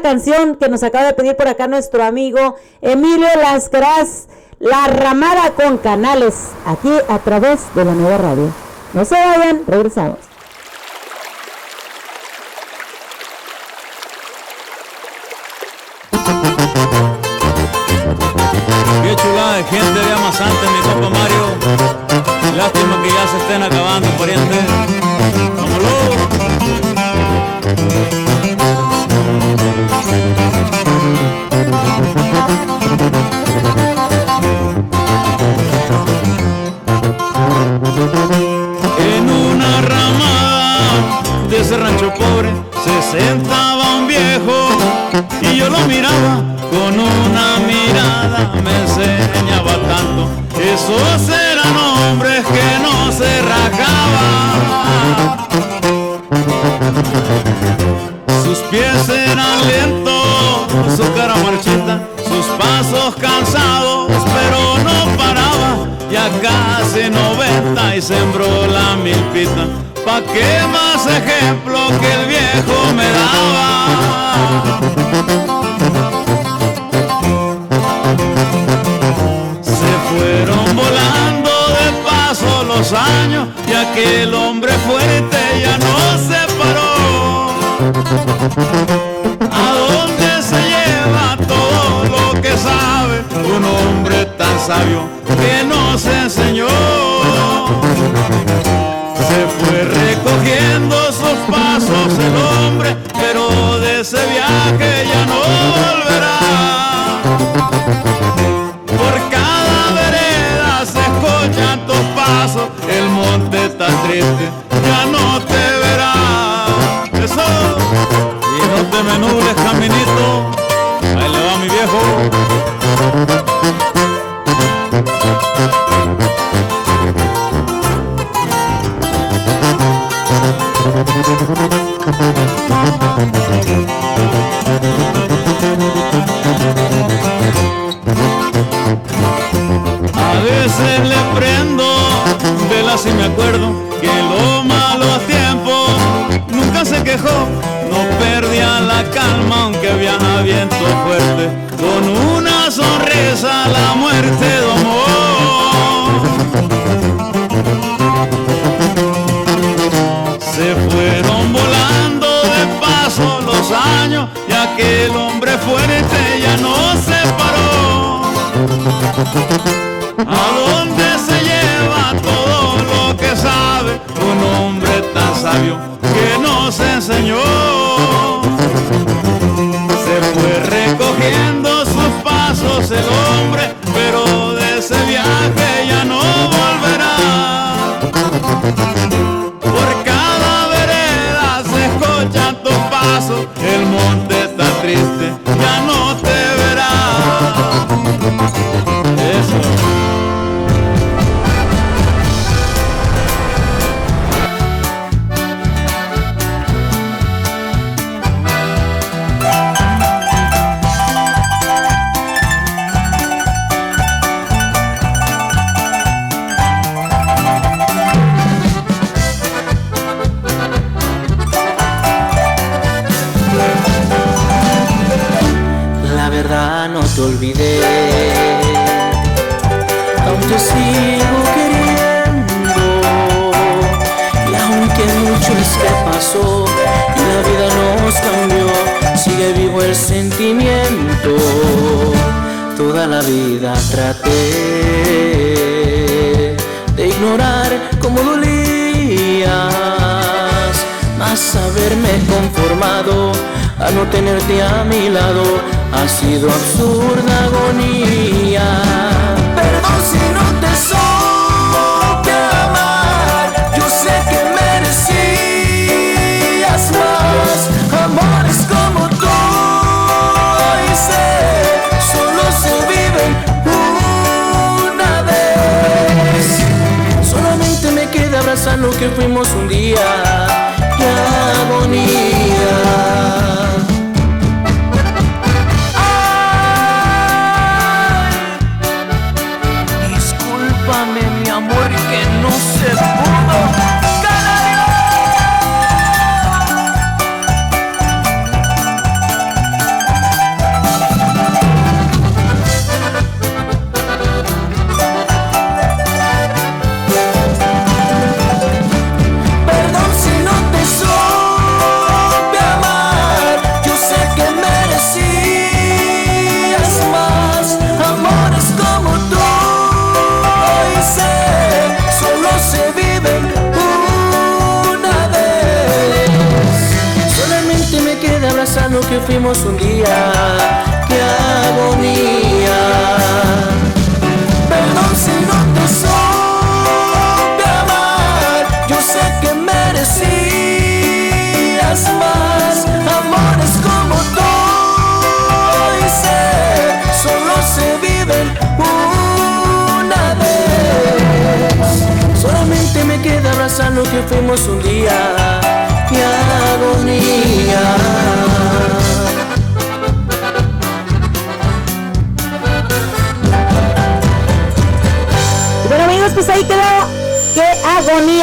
canción que nos acaba de pedir por acá nuestro amigo Emilio Lascaraz, La Ramada con Canales, aquí a través de la nueva radio. No se vayan, regresamos. ejemplo que el viejo me daba. Se fueron volando de paso los años y aquel hombre fuerte ya no se paró. ¿A dónde se lleva todo lo que sabe un hombre tan sabio?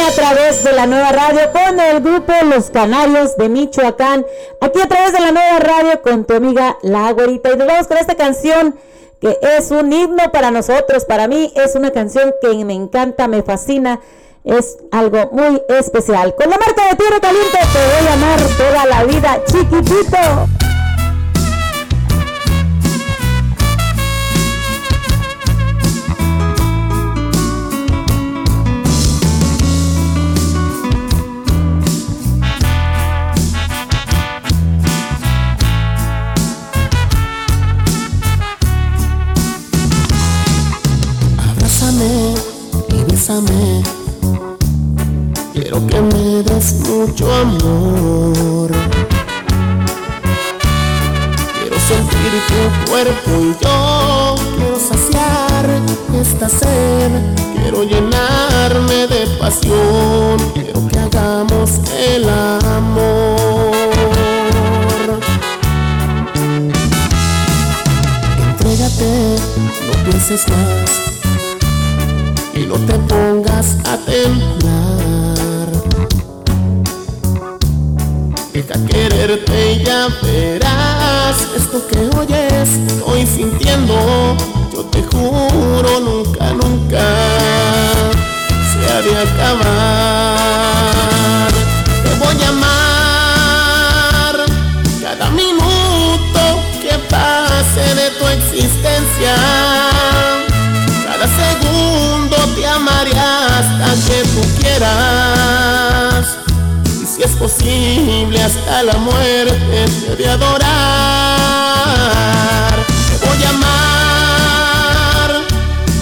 A través de la nueva radio con el grupo Los Canarios de Michoacán. Aquí a través de la nueva radio con tu amiga La Güerita. Y nos vamos con esta canción que es un himno para nosotros. Para mí es una canción que me encanta, me fascina. Es algo muy especial. Con la marca de Tierra Caliente te voy a amar toda la vida, chiquitito. Quiero que me des mucho amor. Quiero sentir tu cuerpo y yo quiero saciar esta sed. Quiero llenarme de pasión. Quiero que hagamos el amor. Entrégate, no pienses más no te pongas a temblar. Deja quererte y ya verás esto que oyes, estoy sintiendo. Yo te juro, nunca, nunca se ha de acabar. Te voy a amar amaré hasta que tú quieras. Y si es posible hasta la muerte de adorar. Te voy a amar.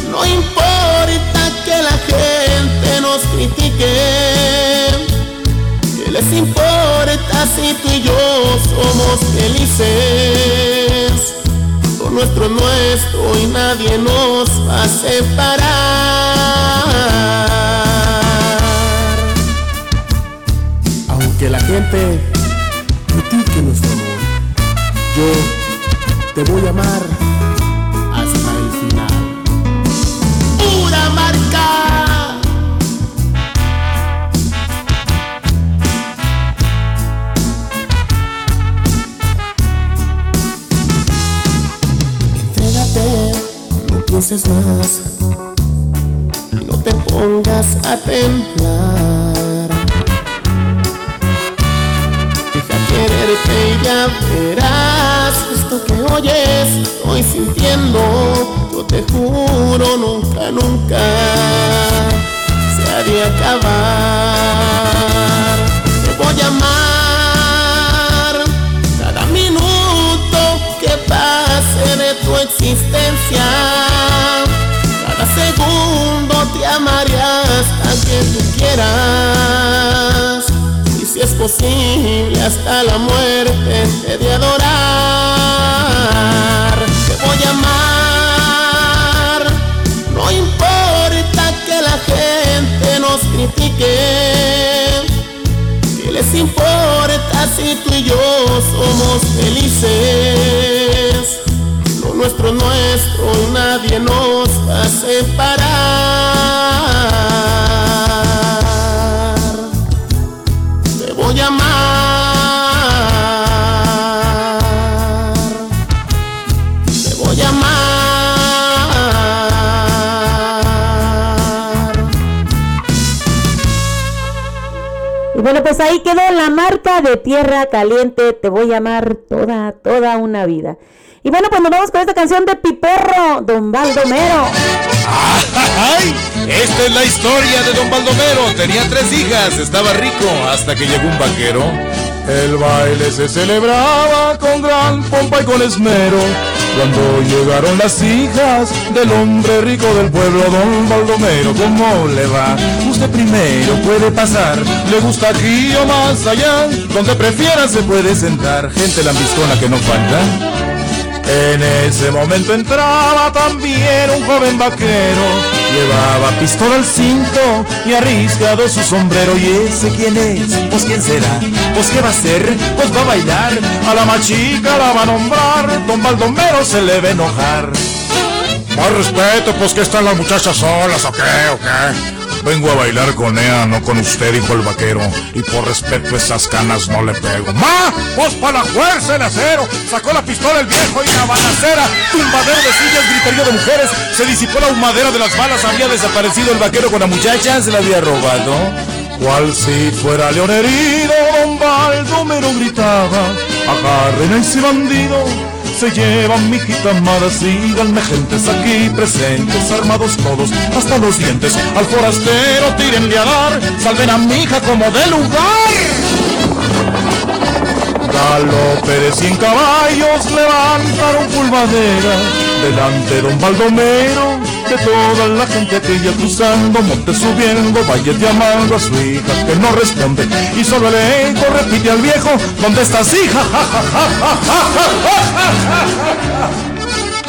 No importa que la gente nos critique. ¿Qué les importa si tú y yo somos felices? Nuestro es nuestro y nadie nos va a separar. Aunque la gente critique nuestro amor, yo te voy a amar No más. pongas a temblar. Deja quererte y ya verás esto que oyes, estoy sintiendo. Yo te juro, nunca, nunca se ha acabar. Te voy a amar cada minuto que pase de tu existencia. Tú quieras. Y si es posible hasta la muerte te de adorar. Te voy a amar. No importa que la gente nos critique. ¿Qué les importa si tú y yo somos felices? Lo nuestro es nuestro y nadie nos va a separar. Bueno, pues ahí quedó la marca de Tierra Caliente. Te voy a amar toda, toda una vida. Y bueno, pues nos vamos con esta canción de Piperro, Don Baldomero. ¡Ay! Esta es la historia de don Baldomero. Tenía tres hijas, estaba rico hasta que llegó un vaquero. El baile se celebraba con gran pompa y con esmero. Cuando llegaron las hijas del hombre rico del pueblo, don Baldomero, ¿cómo le va? Usted primero puede pasar, le gusta aquí o más allá, donde prefiera se puede sentar, gente lambiscona que no falta. En ese momento entraba también un joven vaquero, llevaba pistola al cinto y arriscado su sombrero. ¿Y ese quién es? Pues quién será? Pues qué va a hacer? Pues va a bailar, a la machica la va a nombrar, don Baldomero se le va a enojar. Más respeto, pues que están las muchachas solas, ¿o qué? ¿O qué? Vengo a bailar con ella, no con usted, dijo el vaquero. Y por respeto esas canas no le pego. ¡Ma! ¡Pues para la fuerza el acero! Sacó la pistola el viejo y la balacera. Tumbadero de sillas, griterío de mujeres. Se disipó la humadera de las balas. Había desaparecido el vaquero con la muchacha. Se la había robado. Cual si fuera león herido, don Baldomero gritaba, agarren a ese bandido, se llevan mi hijita amada, síganme gentes aquí presentes, armados todos hasta los dientes, al forastero tírenle a dar, salven a mi hija como de lugar. Galope de cien caballos levantaron pulvadera delante don Baldomero de toda la gente aquella cruzando, monte subiendo, valles llamando a su hija que no responde y solo el eco repite al viejo, ¿dónde estás hija?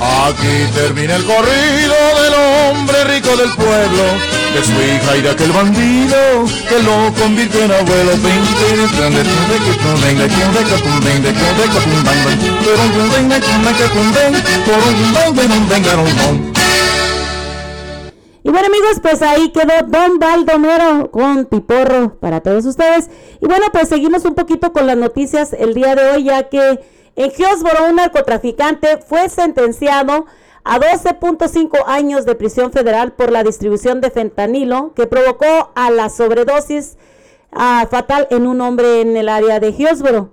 Aquí termina el corrido del hombre rico del pueblo, de su hija y de aquel bandido que lo convirtió en abuelo. Y bueno amigos, pues ahí quedó Don Baldomero con Piporro para todos ustedes. Y bueno, pues seguimos un poquito con las noticias el día de hoy, ya que en Hillsborough un narcotraficante fue sentenciado a 12.5 años de prisión federal por la distribución de fentanilo que provocó a la sobredosis ah, fatal en un hombre en el área de Hillsborough.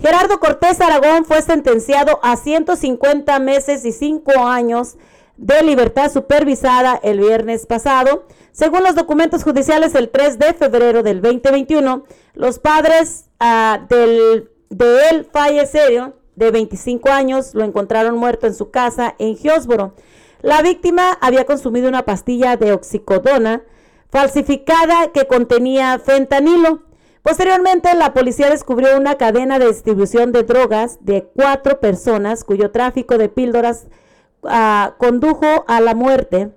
Gerardo Cortés Aragón fue sentenciado a 150 meses y 5 años de libertad supervisada el viernes pasado. Según los documentos judiciales, el 3 de febrero del 2021, los padres ah, del, de él fallecieron de 25 años, lo encontraron muerto en su casa en Hillsborough. La víctima había consumido una pastilla de oxicodona falsificada que contenía fentanilo. Posteriormente, la policía descubrió una cadena de distribución de drogas de cuatro personas cuyo tráfico de píldoras ah, condujo a la muerte.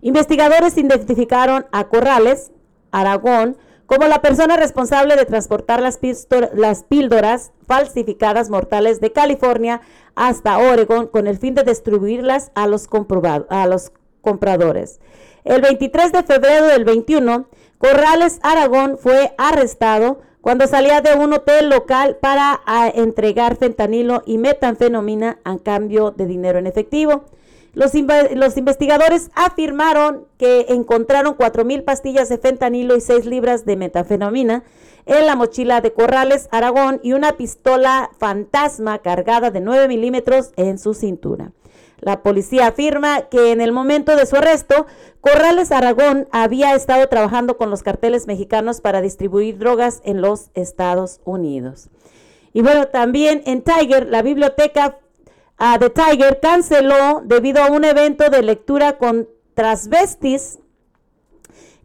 Investigadores identificaron a Corrales, Aragón, como la persona responsable de transportar las, píldoras falsificadas mortales de California hasta Oregon con el fin de distribuirlas a los, a los compradores. El 23 de febrero del 21, Corrales Aragón fue arrestado cuando salía de un hotel local para a, entregar fentanilo y metanfetamina a cambio de dinero en efectivo. Los, inve- los investigadores afirmaron que encontraron 4.000 pastillas de fentanilo y 6 libras de metanfetamina en la mochila de Corrales Aragón y una pistola fantasma cargada de 9 milímetros en su cintura. La policía afirma que en el momento de su arresto, Corrales Aragón había estado trabajando con los carteles mexicanos para distribuir drogas en los Estados Unidos. Y bueno, también en Tiger, la biblioteca ah, de Tiger canceló debido a un evento de lectura con transvestis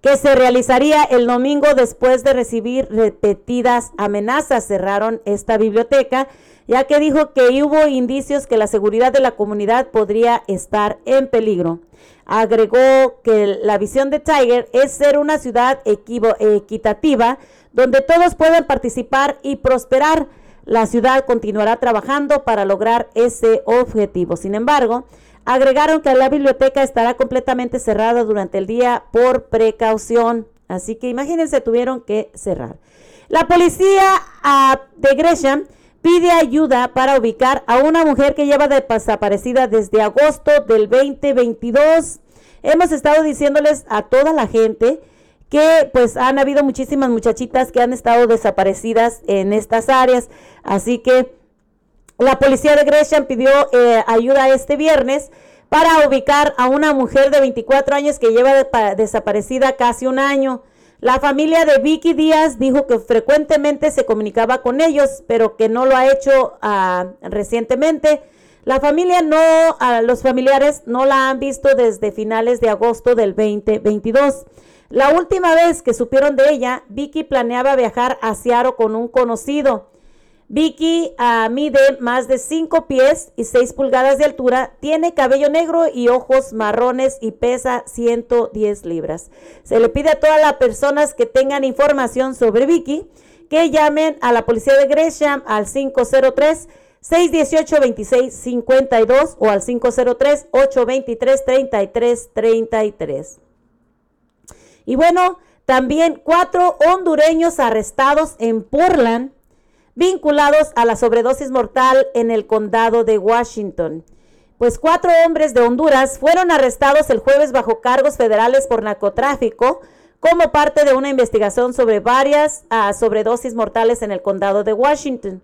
que se realizaría el domingo después de recibir repetidas amenazas. Cerraron esta biblioteca ya que dijo que hubo indicios que la seguridad de la comunidad podría estar en peligro. Agregó que la visión de Tiger es ser una ciudad equitativa donde todos puedan participar y prosperar. La ciudad continuará trabajando para lograr ese objetivo. Sin embargo, agregaron que la biblioteca estará completamente cerrada durante el día por precaución. Así que imagínense, tuvieron que cerrar. La policía ah, de Gresham pide ayuda para ubicar a una mujer que lleva desaparecida desde agosto del 2022. Hemos estado diciéndoles a toda la gente que pues han habido muchísimas muchachitas que han estado desaparecidas en estas áreas. Así que la policía de Gresham pidió eh, ayuda este viernes para ubicar a una mujer de 24 años que lleva de- desaparecida casi un año. La familia de Vicky Díaz dijo que frecuentemente se comunicaba con ellos, pero que no lo ha hecho ah, recientemente. La familia no, ah, los familiares no la han visto desde finales de agosto del 2022. La última vez que supieron de ella, Vicky planeaba viajar a Seattle con un conocido. Vicky ah, mide más de 5 pies y 6 pulgadas de altura, tiene cabello negro y ojos marrones y pesa 110 libras. Se le pide a todas las personas que tengan información sobre Vicky que llamen a la policía de Gresham al 503 618-2652 o al 503-823-3333. Y bueno, también cuatro hondureños arrestados en Portland vinculados a la sobredosis mortal en el condado de Washington. Pues cuatro hombres de Honduras fueron arrestados el jueves bajo cargos federales por narcotráfico como parte de una investigación sobre varias ah, sobredosis mortales en el condado de Washington.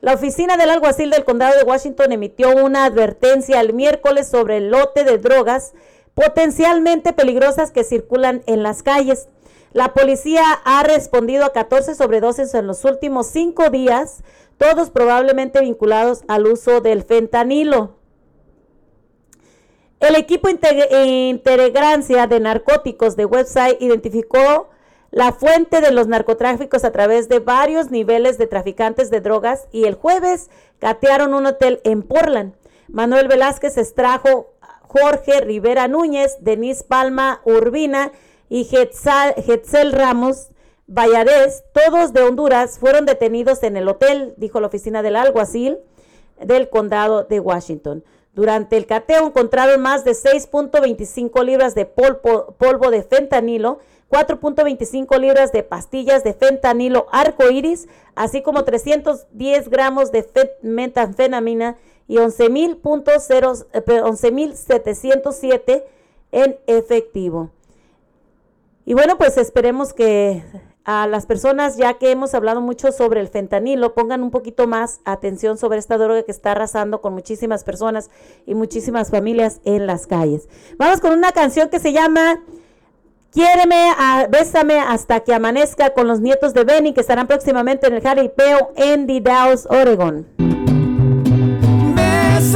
La oficina del alguacil del condado de Washington emitió una advertencia el miércoles sobre el lote de drogas potencialmente peligrosas que circulan en las calles. La policía ha respondido a 14 sobredosis en los últimos cinco días, todos probablemente vinculados al uso del fentanilo. El equipo integ- Integrancia de Narcóticos de website identificó la fuente de los narcotráficos a través de varios niveles de traficantes de drogas y el jueves catearon un hotel en Portland. Manuel Velázquez extrajo Jorge Rivera Núñez, Denise Palma Urbina y Getzel Ramos Valladez, todos de Honduras, fueron detenidos en el hotel, dijo la oficina del alguacil del condado de Washington. Durante el cateo encontraron más de 6.25 libras de polvo, polvo de fentanilo, 4.25 libras de pastillas de fentanilo arcoíris, así como 310 gramos de fet- metanfetamina y 11.000.0 eh, 11.707 en efectivo. Y bueno, pues esperemos que a las personas, ya que hemos hablado mucho sobre el fentanilo, pongan un poquito más atención sobre esta droga que está arrasando con muchísimas personas y muchísimas familias en las calles. Vamos con una canción que se llama Quiéreme, a- bésame hasta que amanezca con los nietos de Benny que estarán próximamente en el jaripeo en The Dalles, Oregon.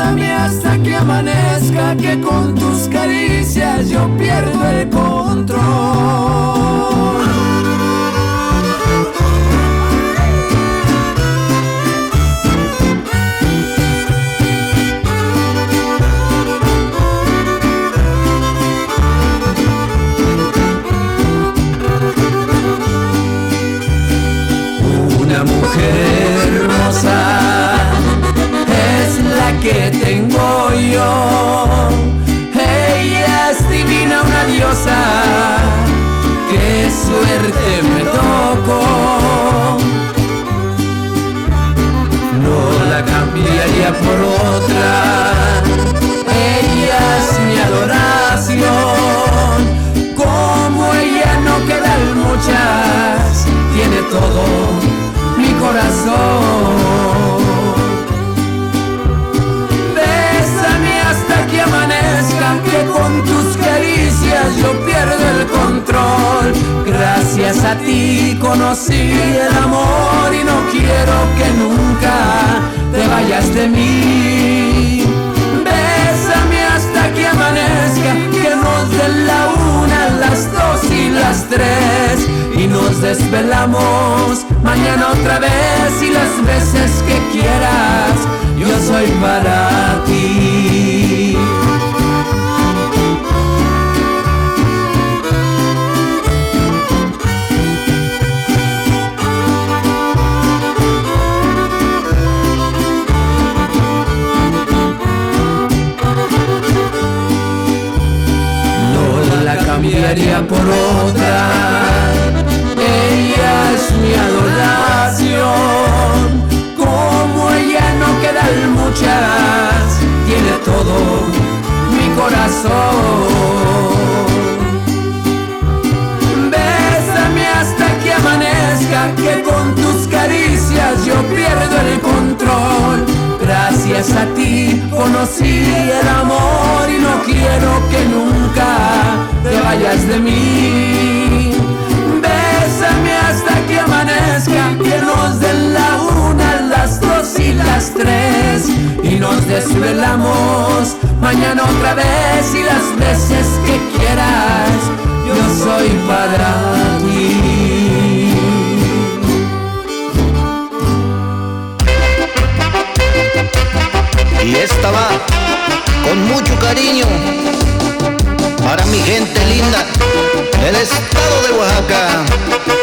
Hasta que amanezca, que con tus caricias yo pierdo el control. Ella es divina, una diosa. Qué suerte me tocó. No la cambiaría por otra. Ella es mi adoración. Como ella no quedan muchas, tiene todo mi corazón. Yo pierdo el control. Gracias a ti conocí el amor y no quiero que nunca te vayas de mí. Bésame hasta que amanezca, que nos den la una, las dos y las tres. Y nos desvelamos mañana otra vez y las veces que quieras, yo soy para ti. Cambiaría por otra. Ella es mi adoración. Como ella no quedan muchas, tiene todo mi corazón. Bésame hasta que amanezca, que con tus caricias yo pierdo el control. Gracias a ti conocí el amor y no quiero que nunca te vayas de mí. Bésame hasta que amanezca, que nos den la una, las dos y las tres. Y nos desvelamos mañana otra vez y las veces que quieras, yo soy para Y esta va con mucho cariño para mi gente linda del estado de Oaxaca.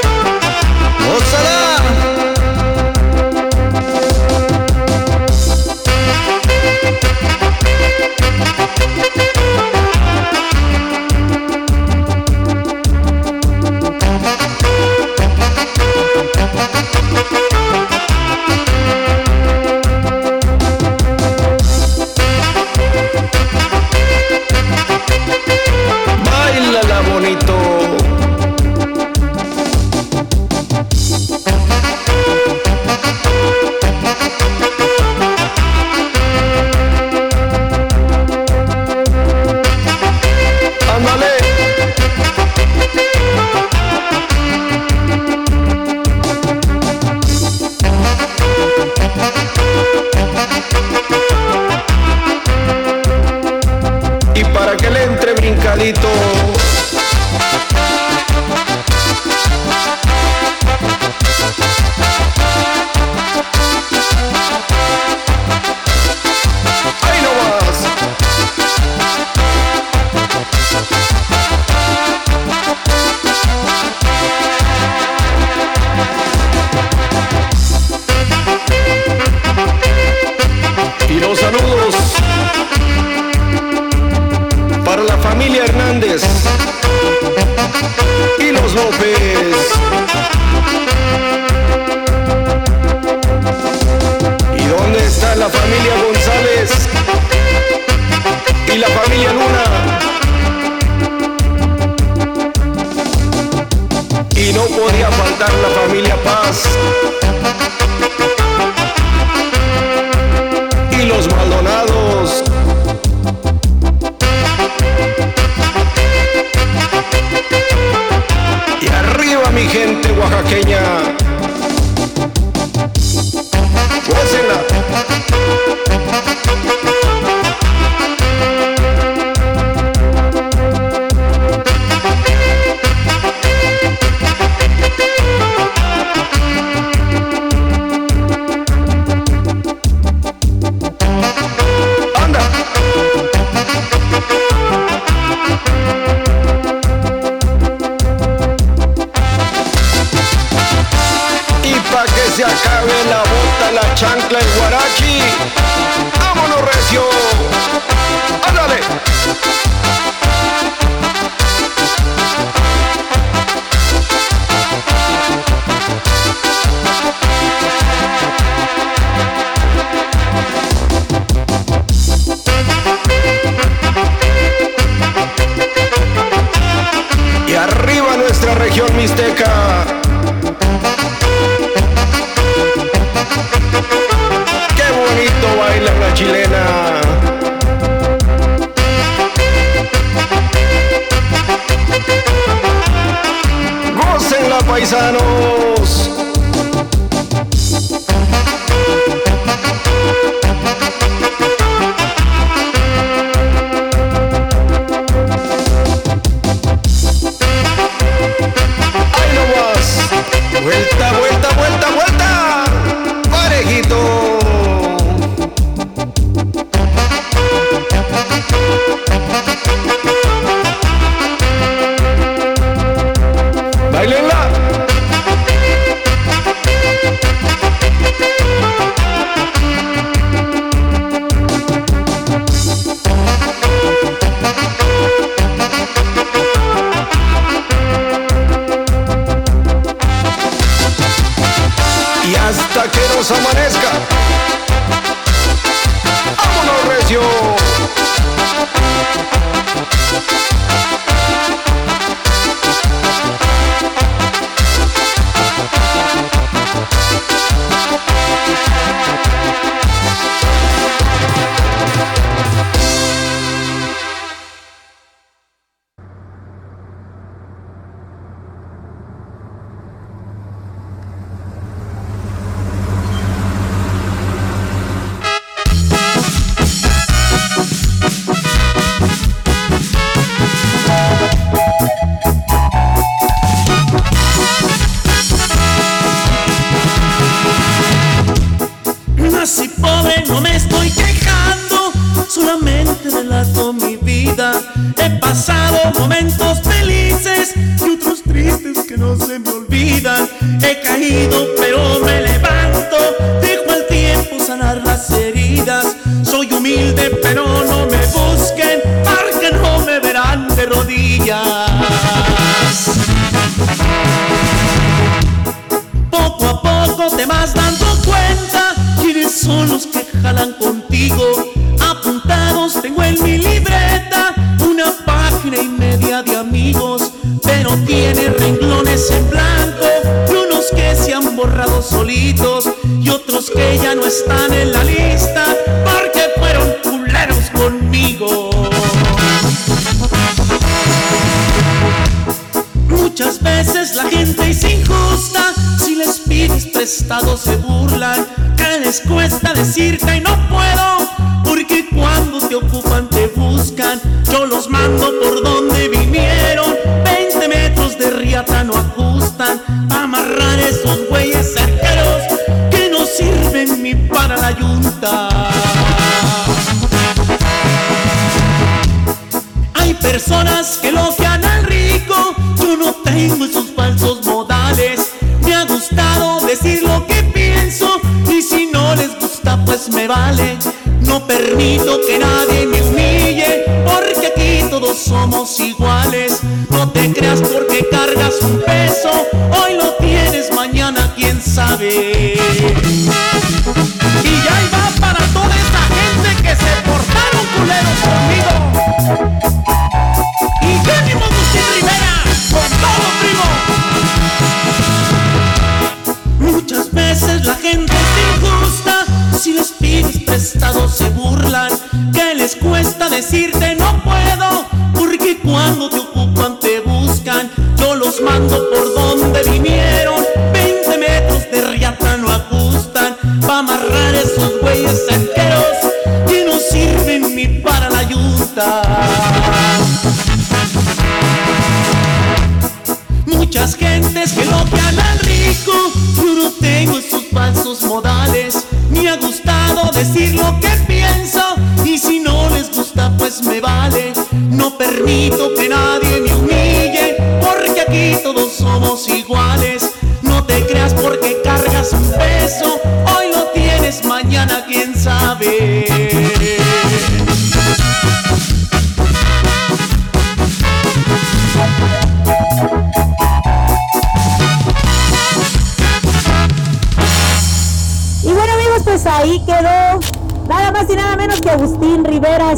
Gócenla paisanos.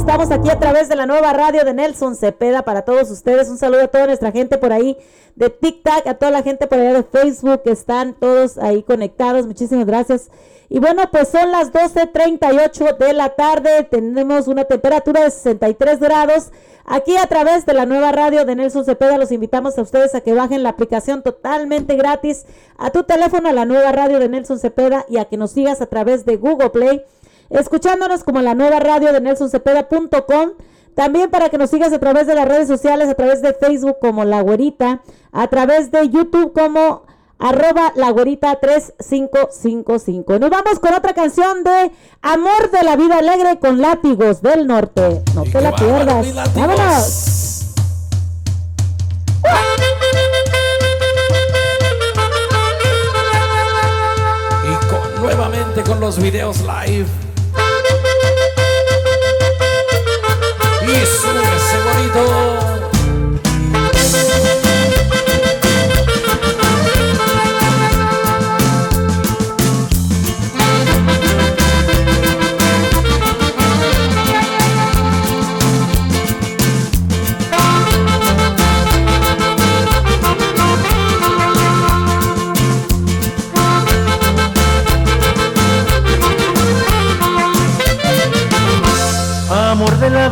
Estamos aquí a través de la nueva radio de Nelson Cepeda para todos ustedes. Un saludo a toda nuestra gente por ahí de TikTok, a toda la gente por allá de Facebook que están todos ahí conectados. Muchísimas gracias. Y bueno, pues son las 12.38 de la tarde. Tenemos una temperatura de 63 grados. Aquí a través de la nueva radio de Nelson Cepeda los invitamos a ustedes a que bajen la aplicación totalmente gratis a tu teléfono, a la nueva radio de Nelson Cepeda y a que nos sigas a través de Google Play, escuchándonos como la nueva radio de nelsoncepeda.com. También para que nos sigas a través de las redes sociales, a través de Facebook como La Güerita, a través de YouTube como arroba la güerita 3555. Nos vamos con otra canción de Amor de la Vida Alegre con Látigos del Norte. No te la pierdas. Vámonos. Y con, nuevamente con los videos live. Y súbese bonito.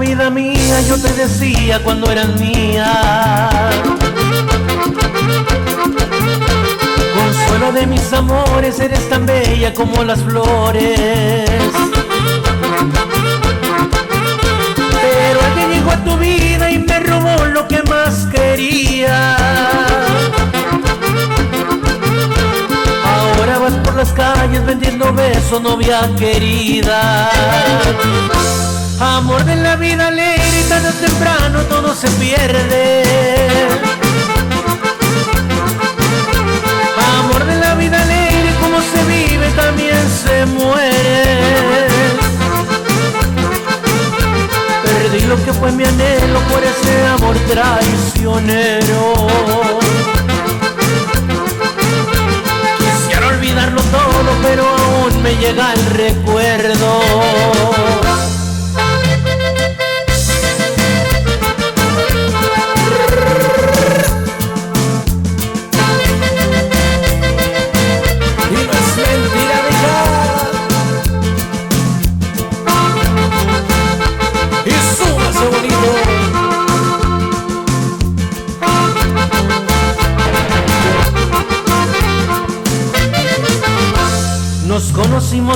Vida mía, yo te decía cuando eras mía. Consuelo de mis amores, eres tan bella como las flores. Pero alguien llegó a tu vida y me robó lo que más quería. Ahora vas por las calles vendiendo besos, novia querida. Amor de la vida alegre, tarde o temprano todo se pierde. Amor de la vida alegre, como se vive también se muere. Perdí lo que fue mi anhelo por ese amor traicionero. Quisiera olvidarlo todo, pero aún me llega el recuerdo.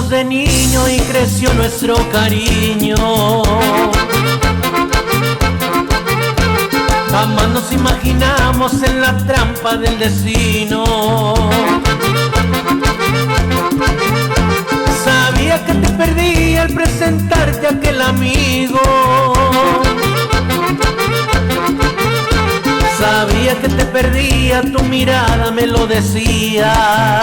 De niño y creció nuestro cariño. Jamás nos imaginamos en la trampa del destino. Sabía que te perdí al presentarte a aquel amigo. Sabía que te perdía, tu mirada me lo decía.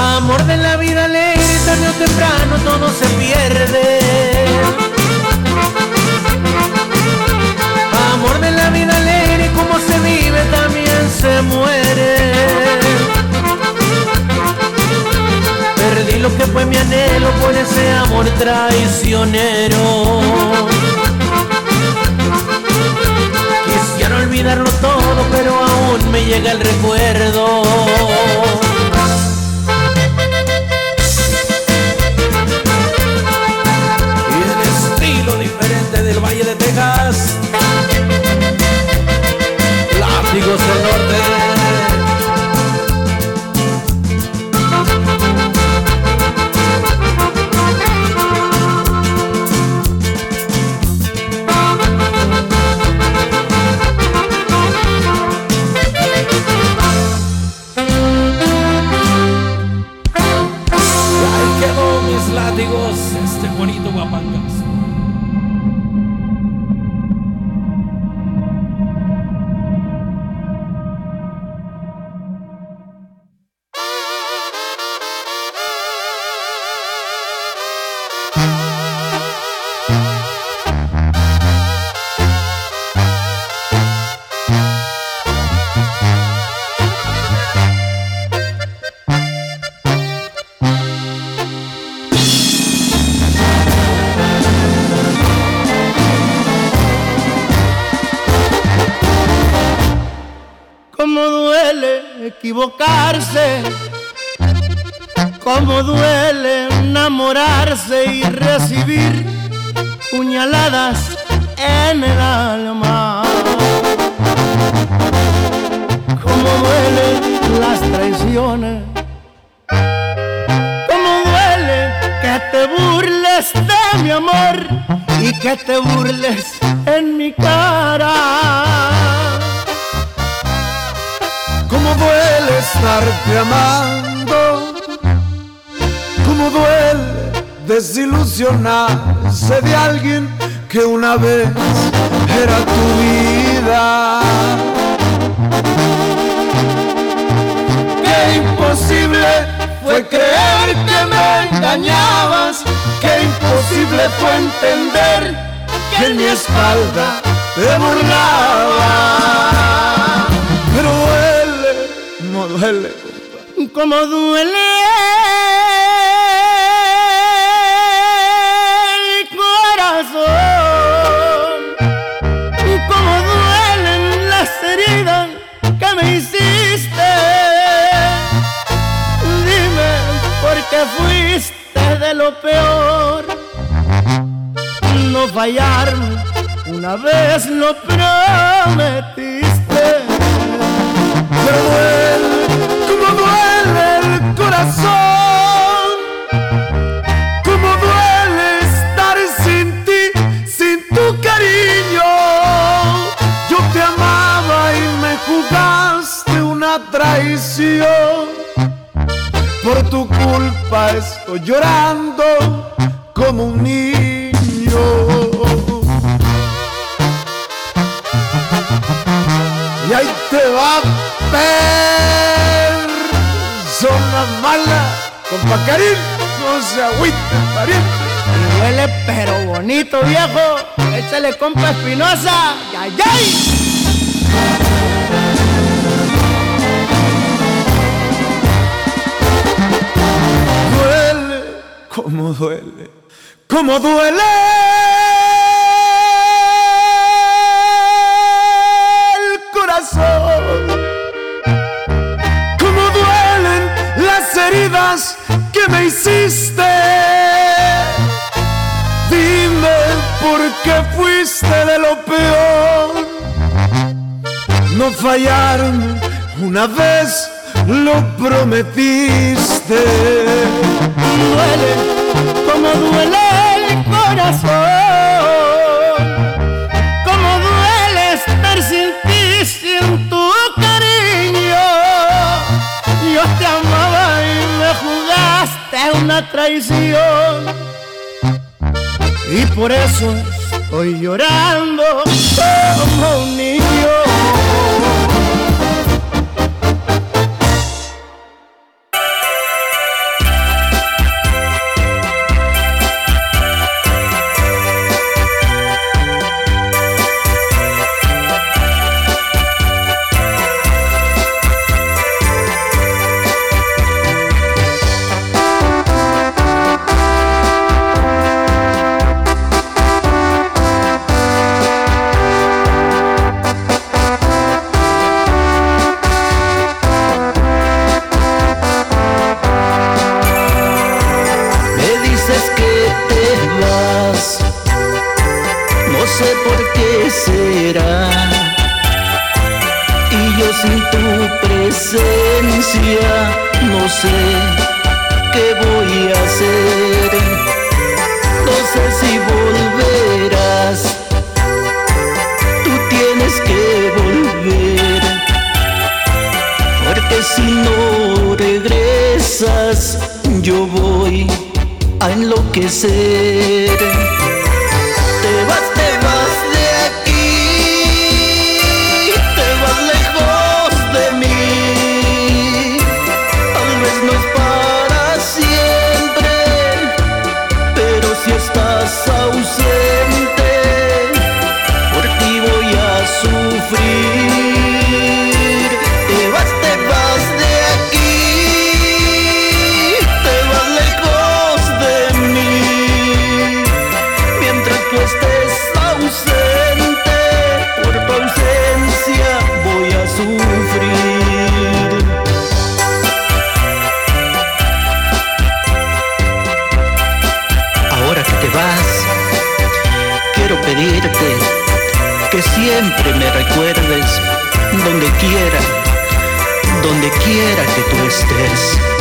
Amor de la vida alegre, tarde o temprano todo se pierde. Amor de la vida alegre, como se vive también se muere. Perdí lo que fue mi anhelo por ese amor traicionero. Quisiera olvidarlo todo, pero aún me llega el recuerdo. De Texas. Del Norte. Equivocarse, cómo duele enamorarse y recibir puñaladas en el alma. Cómo duelen las traiciones, cómo duele que te burles de mi amor y que te burles en mi cara. Cómo duele estarte amando, cómo duele desilusionarse de alguien que una vez era tu vida. Qué imposible fue creer que me engañabas, qué imposible fue entender que en mi espalda te burlaba. Pero duele, Cómo duele el corazón, cómo duelen las heridas que me hiciste. Dime por qué fuiste de lo peor, no fallarme, una vez lo prometiste. Pero traición. Por tu culpa estoy llorando como un niño. Y ahí te va persona mala, compa Karim, no se agüite, pariente. Huele pero bonito, viejo. Échale compa Espinosa. Como duele, como duele el corazón. Como duelen las heridas que me hiciste. Dime por qué fuiste de lo peor. No fallarme una vez lo prometiste. Duele, como duele el corazón. Como duele estar sin ti, sin tu cariño. Yo te amaba y me jugaste una traición. Y por eso estoy llorando como un niño. pedirte que siempre me recuerdes donde quiera, donde quiera que tú estés.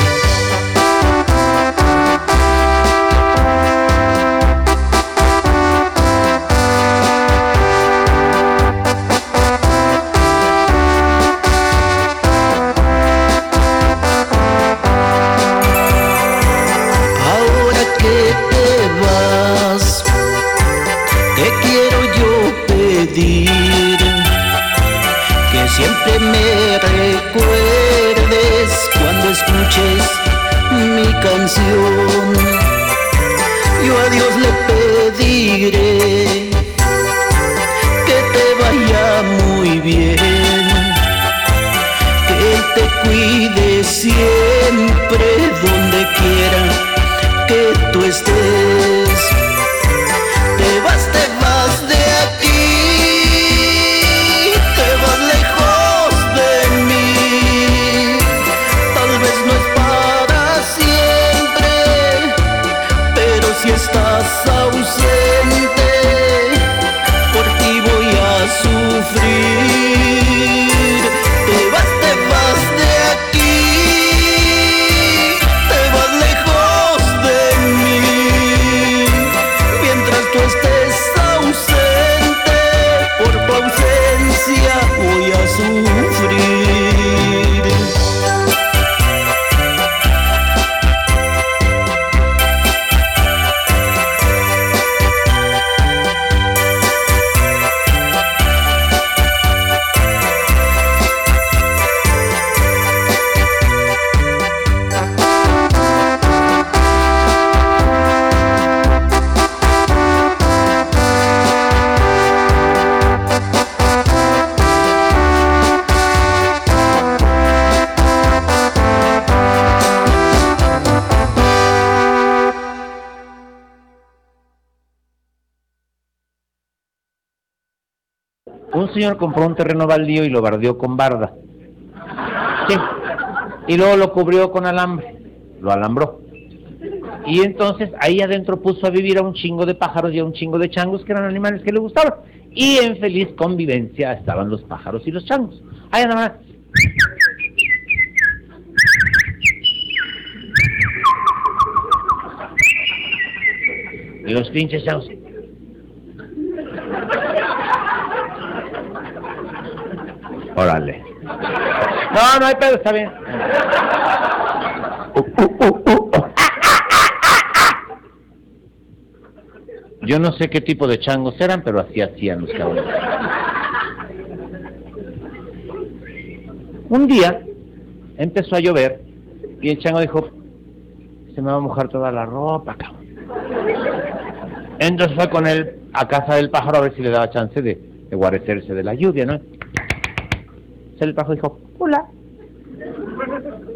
Compró un terreno baldío y lo bardeó con barda. Sí. Y luego lo cubrió con alambre. Lo alambró. Y entonces ahí adentro puso a vivir a un chingo de pájaros y a un chingo de changos que eran animales que le gustaban. Y en feliz convivencia estaban los pájaros y los changos. Ahí nada más. Y los pinches changos. Órale. No, no hay pedo, está bien. Yo no sé qué tipo de changos eran, pero así hacían los cabrones. Un día empezó a llover y el chango dijo, se me va a mojar toda la ropa, cabrón. Entonces fue con él a casa del pájaro a ver si le daba chance de, de guarecerse de la lluvia, ¿no? El pájaro dijo, hola.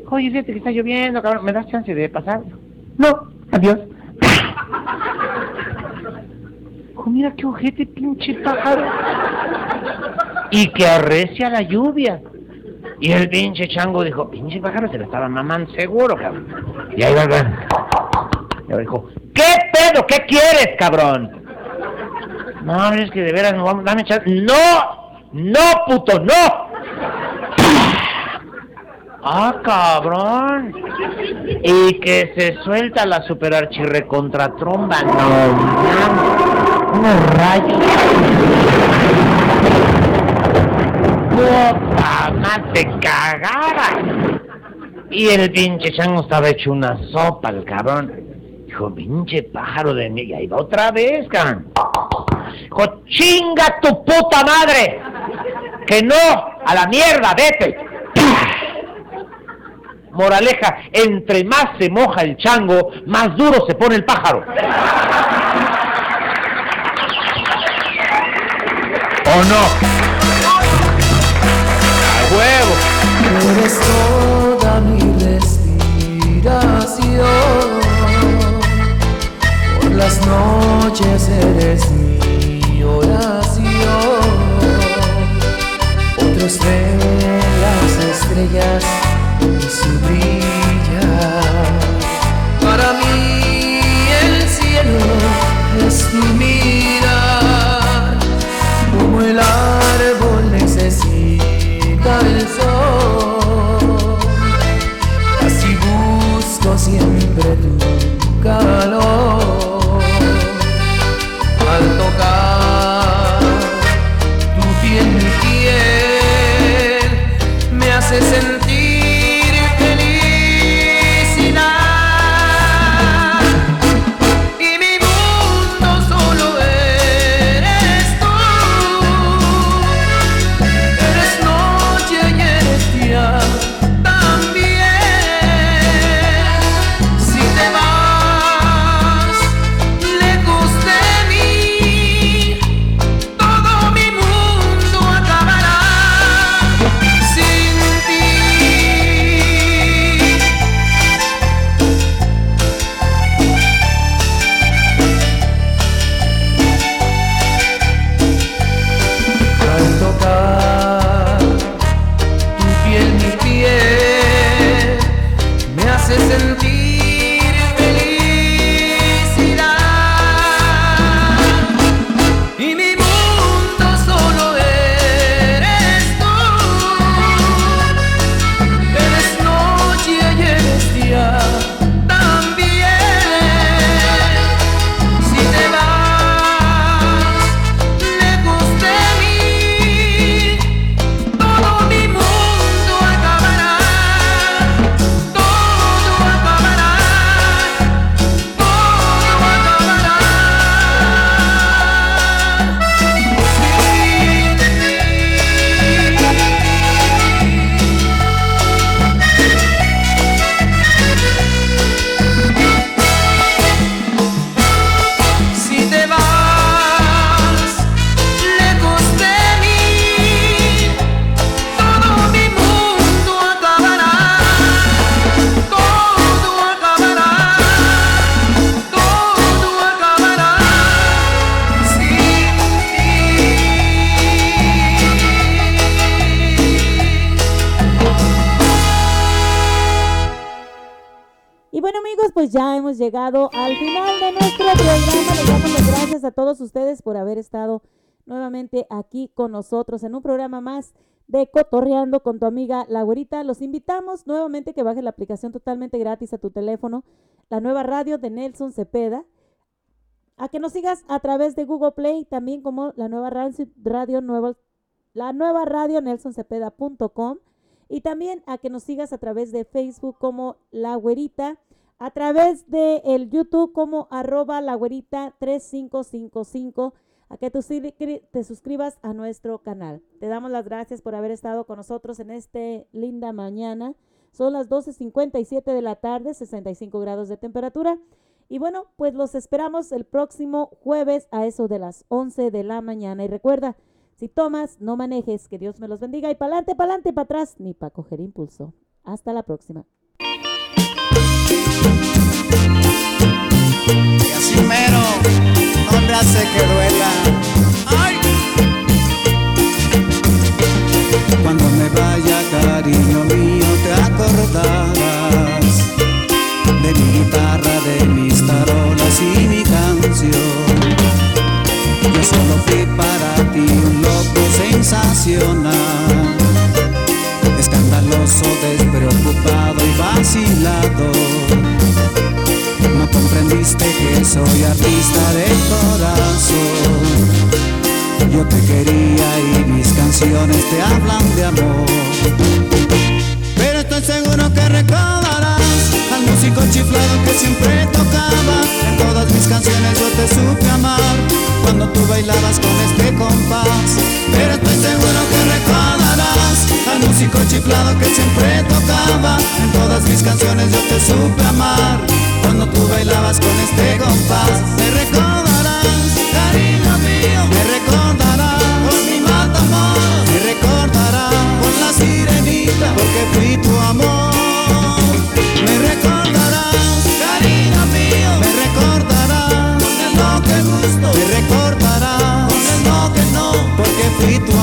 Oye, fíjate que está lloviendo, cabrón, ¿me das chance de pasar? No, adiós. Dijo, mira qué ojete, pinche pájaro. Y que arrecia la lluvia. Y el pinche chango dijo, pinche pájaro se le estaba mamando seguro, cabrón. Y ahí va, va. Y ahora dijo, ¿qué pedo? ¿Qué quieres, cabrón? No, es que de veras no vamos, dame chance. ¡No! ¡No, puto, no! ¡Ah, cabrón! Y que se suelta la super archirrecontra tromba. No. Unos rayos. ¡Puta madre, te cagara! Y el pinche chango estaba hecho una sopa, el cabrón. Dijo, pinche pájaro de mí. Y ahí va otra vez, cabrón. Dijo, chinga tu puta madre. Que no, a la mierda, vete. Moraleja, entre más se moja el chango, más duro se pone el pájaro. ¿O no? ¡A huevo! Eres toda mi respiración. Por las noches eres mi oración. Otros ven las estrellas mi suavilla, para mí el cielo es tu mira, como el árbol necesita el sol, así busco siempre tu calor, al tocar tu piel me haces Y bueno amigos, pues ya hemos llegado al final de nuestro programa. Les damos las gracias a todos ustedes por haber estado nuevamente aquí con nosotros en un programa más de Cotorreando con tu amiga La Güerita. Los invitamos nuevamente que bajes la aplicación totalmente gratis a tu teléfono, la nueva radio de Nelson Cepeda. A que nos sigas a través de Google Play, también como la nueva radio, nueva, la nueva radio nelsoncepeda.com y también a que nos sigas a través de Facebook como La Güerita, a través de el YouTube como arroba La Güerita 3555 a que te suscribas a nuestro canal. Te damos las gracias por haber estado con nosotros en esta linda mañana. Son las 12.57 de la tarde, 65 grados de temperatura. Y bueno, pues los esperamos el próximo jueves a eso de las 11 de la mañana. Y recuerda, si tomas, no manejes, que Dios me los bendiga. Y para adelante, para atrás, ni para coger impulso. Hasta la próxima. Y así mero, no hace que duela. ¡Ay! Cuando me vaya, cariño mío, te acordarás de mi guitarra, de mis tarolas y mi canción. Yo solo fui para ti un loco sensacional, escandaloso, despreocupado y vacilado no comprendiste que soy artista de corazón. Yo te quería y mis canciones te hablan de amor. Pero estoy seguro que al músico chiflado que siempre tocaba. En todas mis canciones yo te supe amar cuando tú bailabas con este compás. Pero estoy seguro que recordarás al músico chiflado que siempre tocaba. En todas mis canciones yo te supe amar cuando tú bailabas con este compás. Me recordarás, cariño mío, me recordarás con mi amor me recordarás con la sirenita, porque fui tu amor. Porque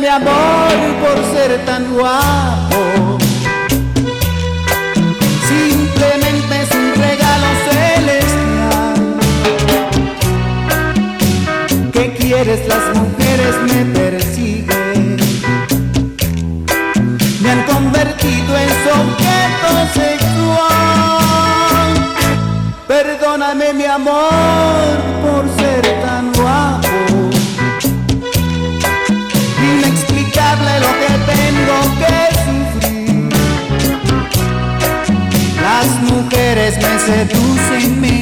mi amor por ser tan guapo. Simplemente es un regalo celestial. ¿Qué quieres? Las mujeres me seduzem-me.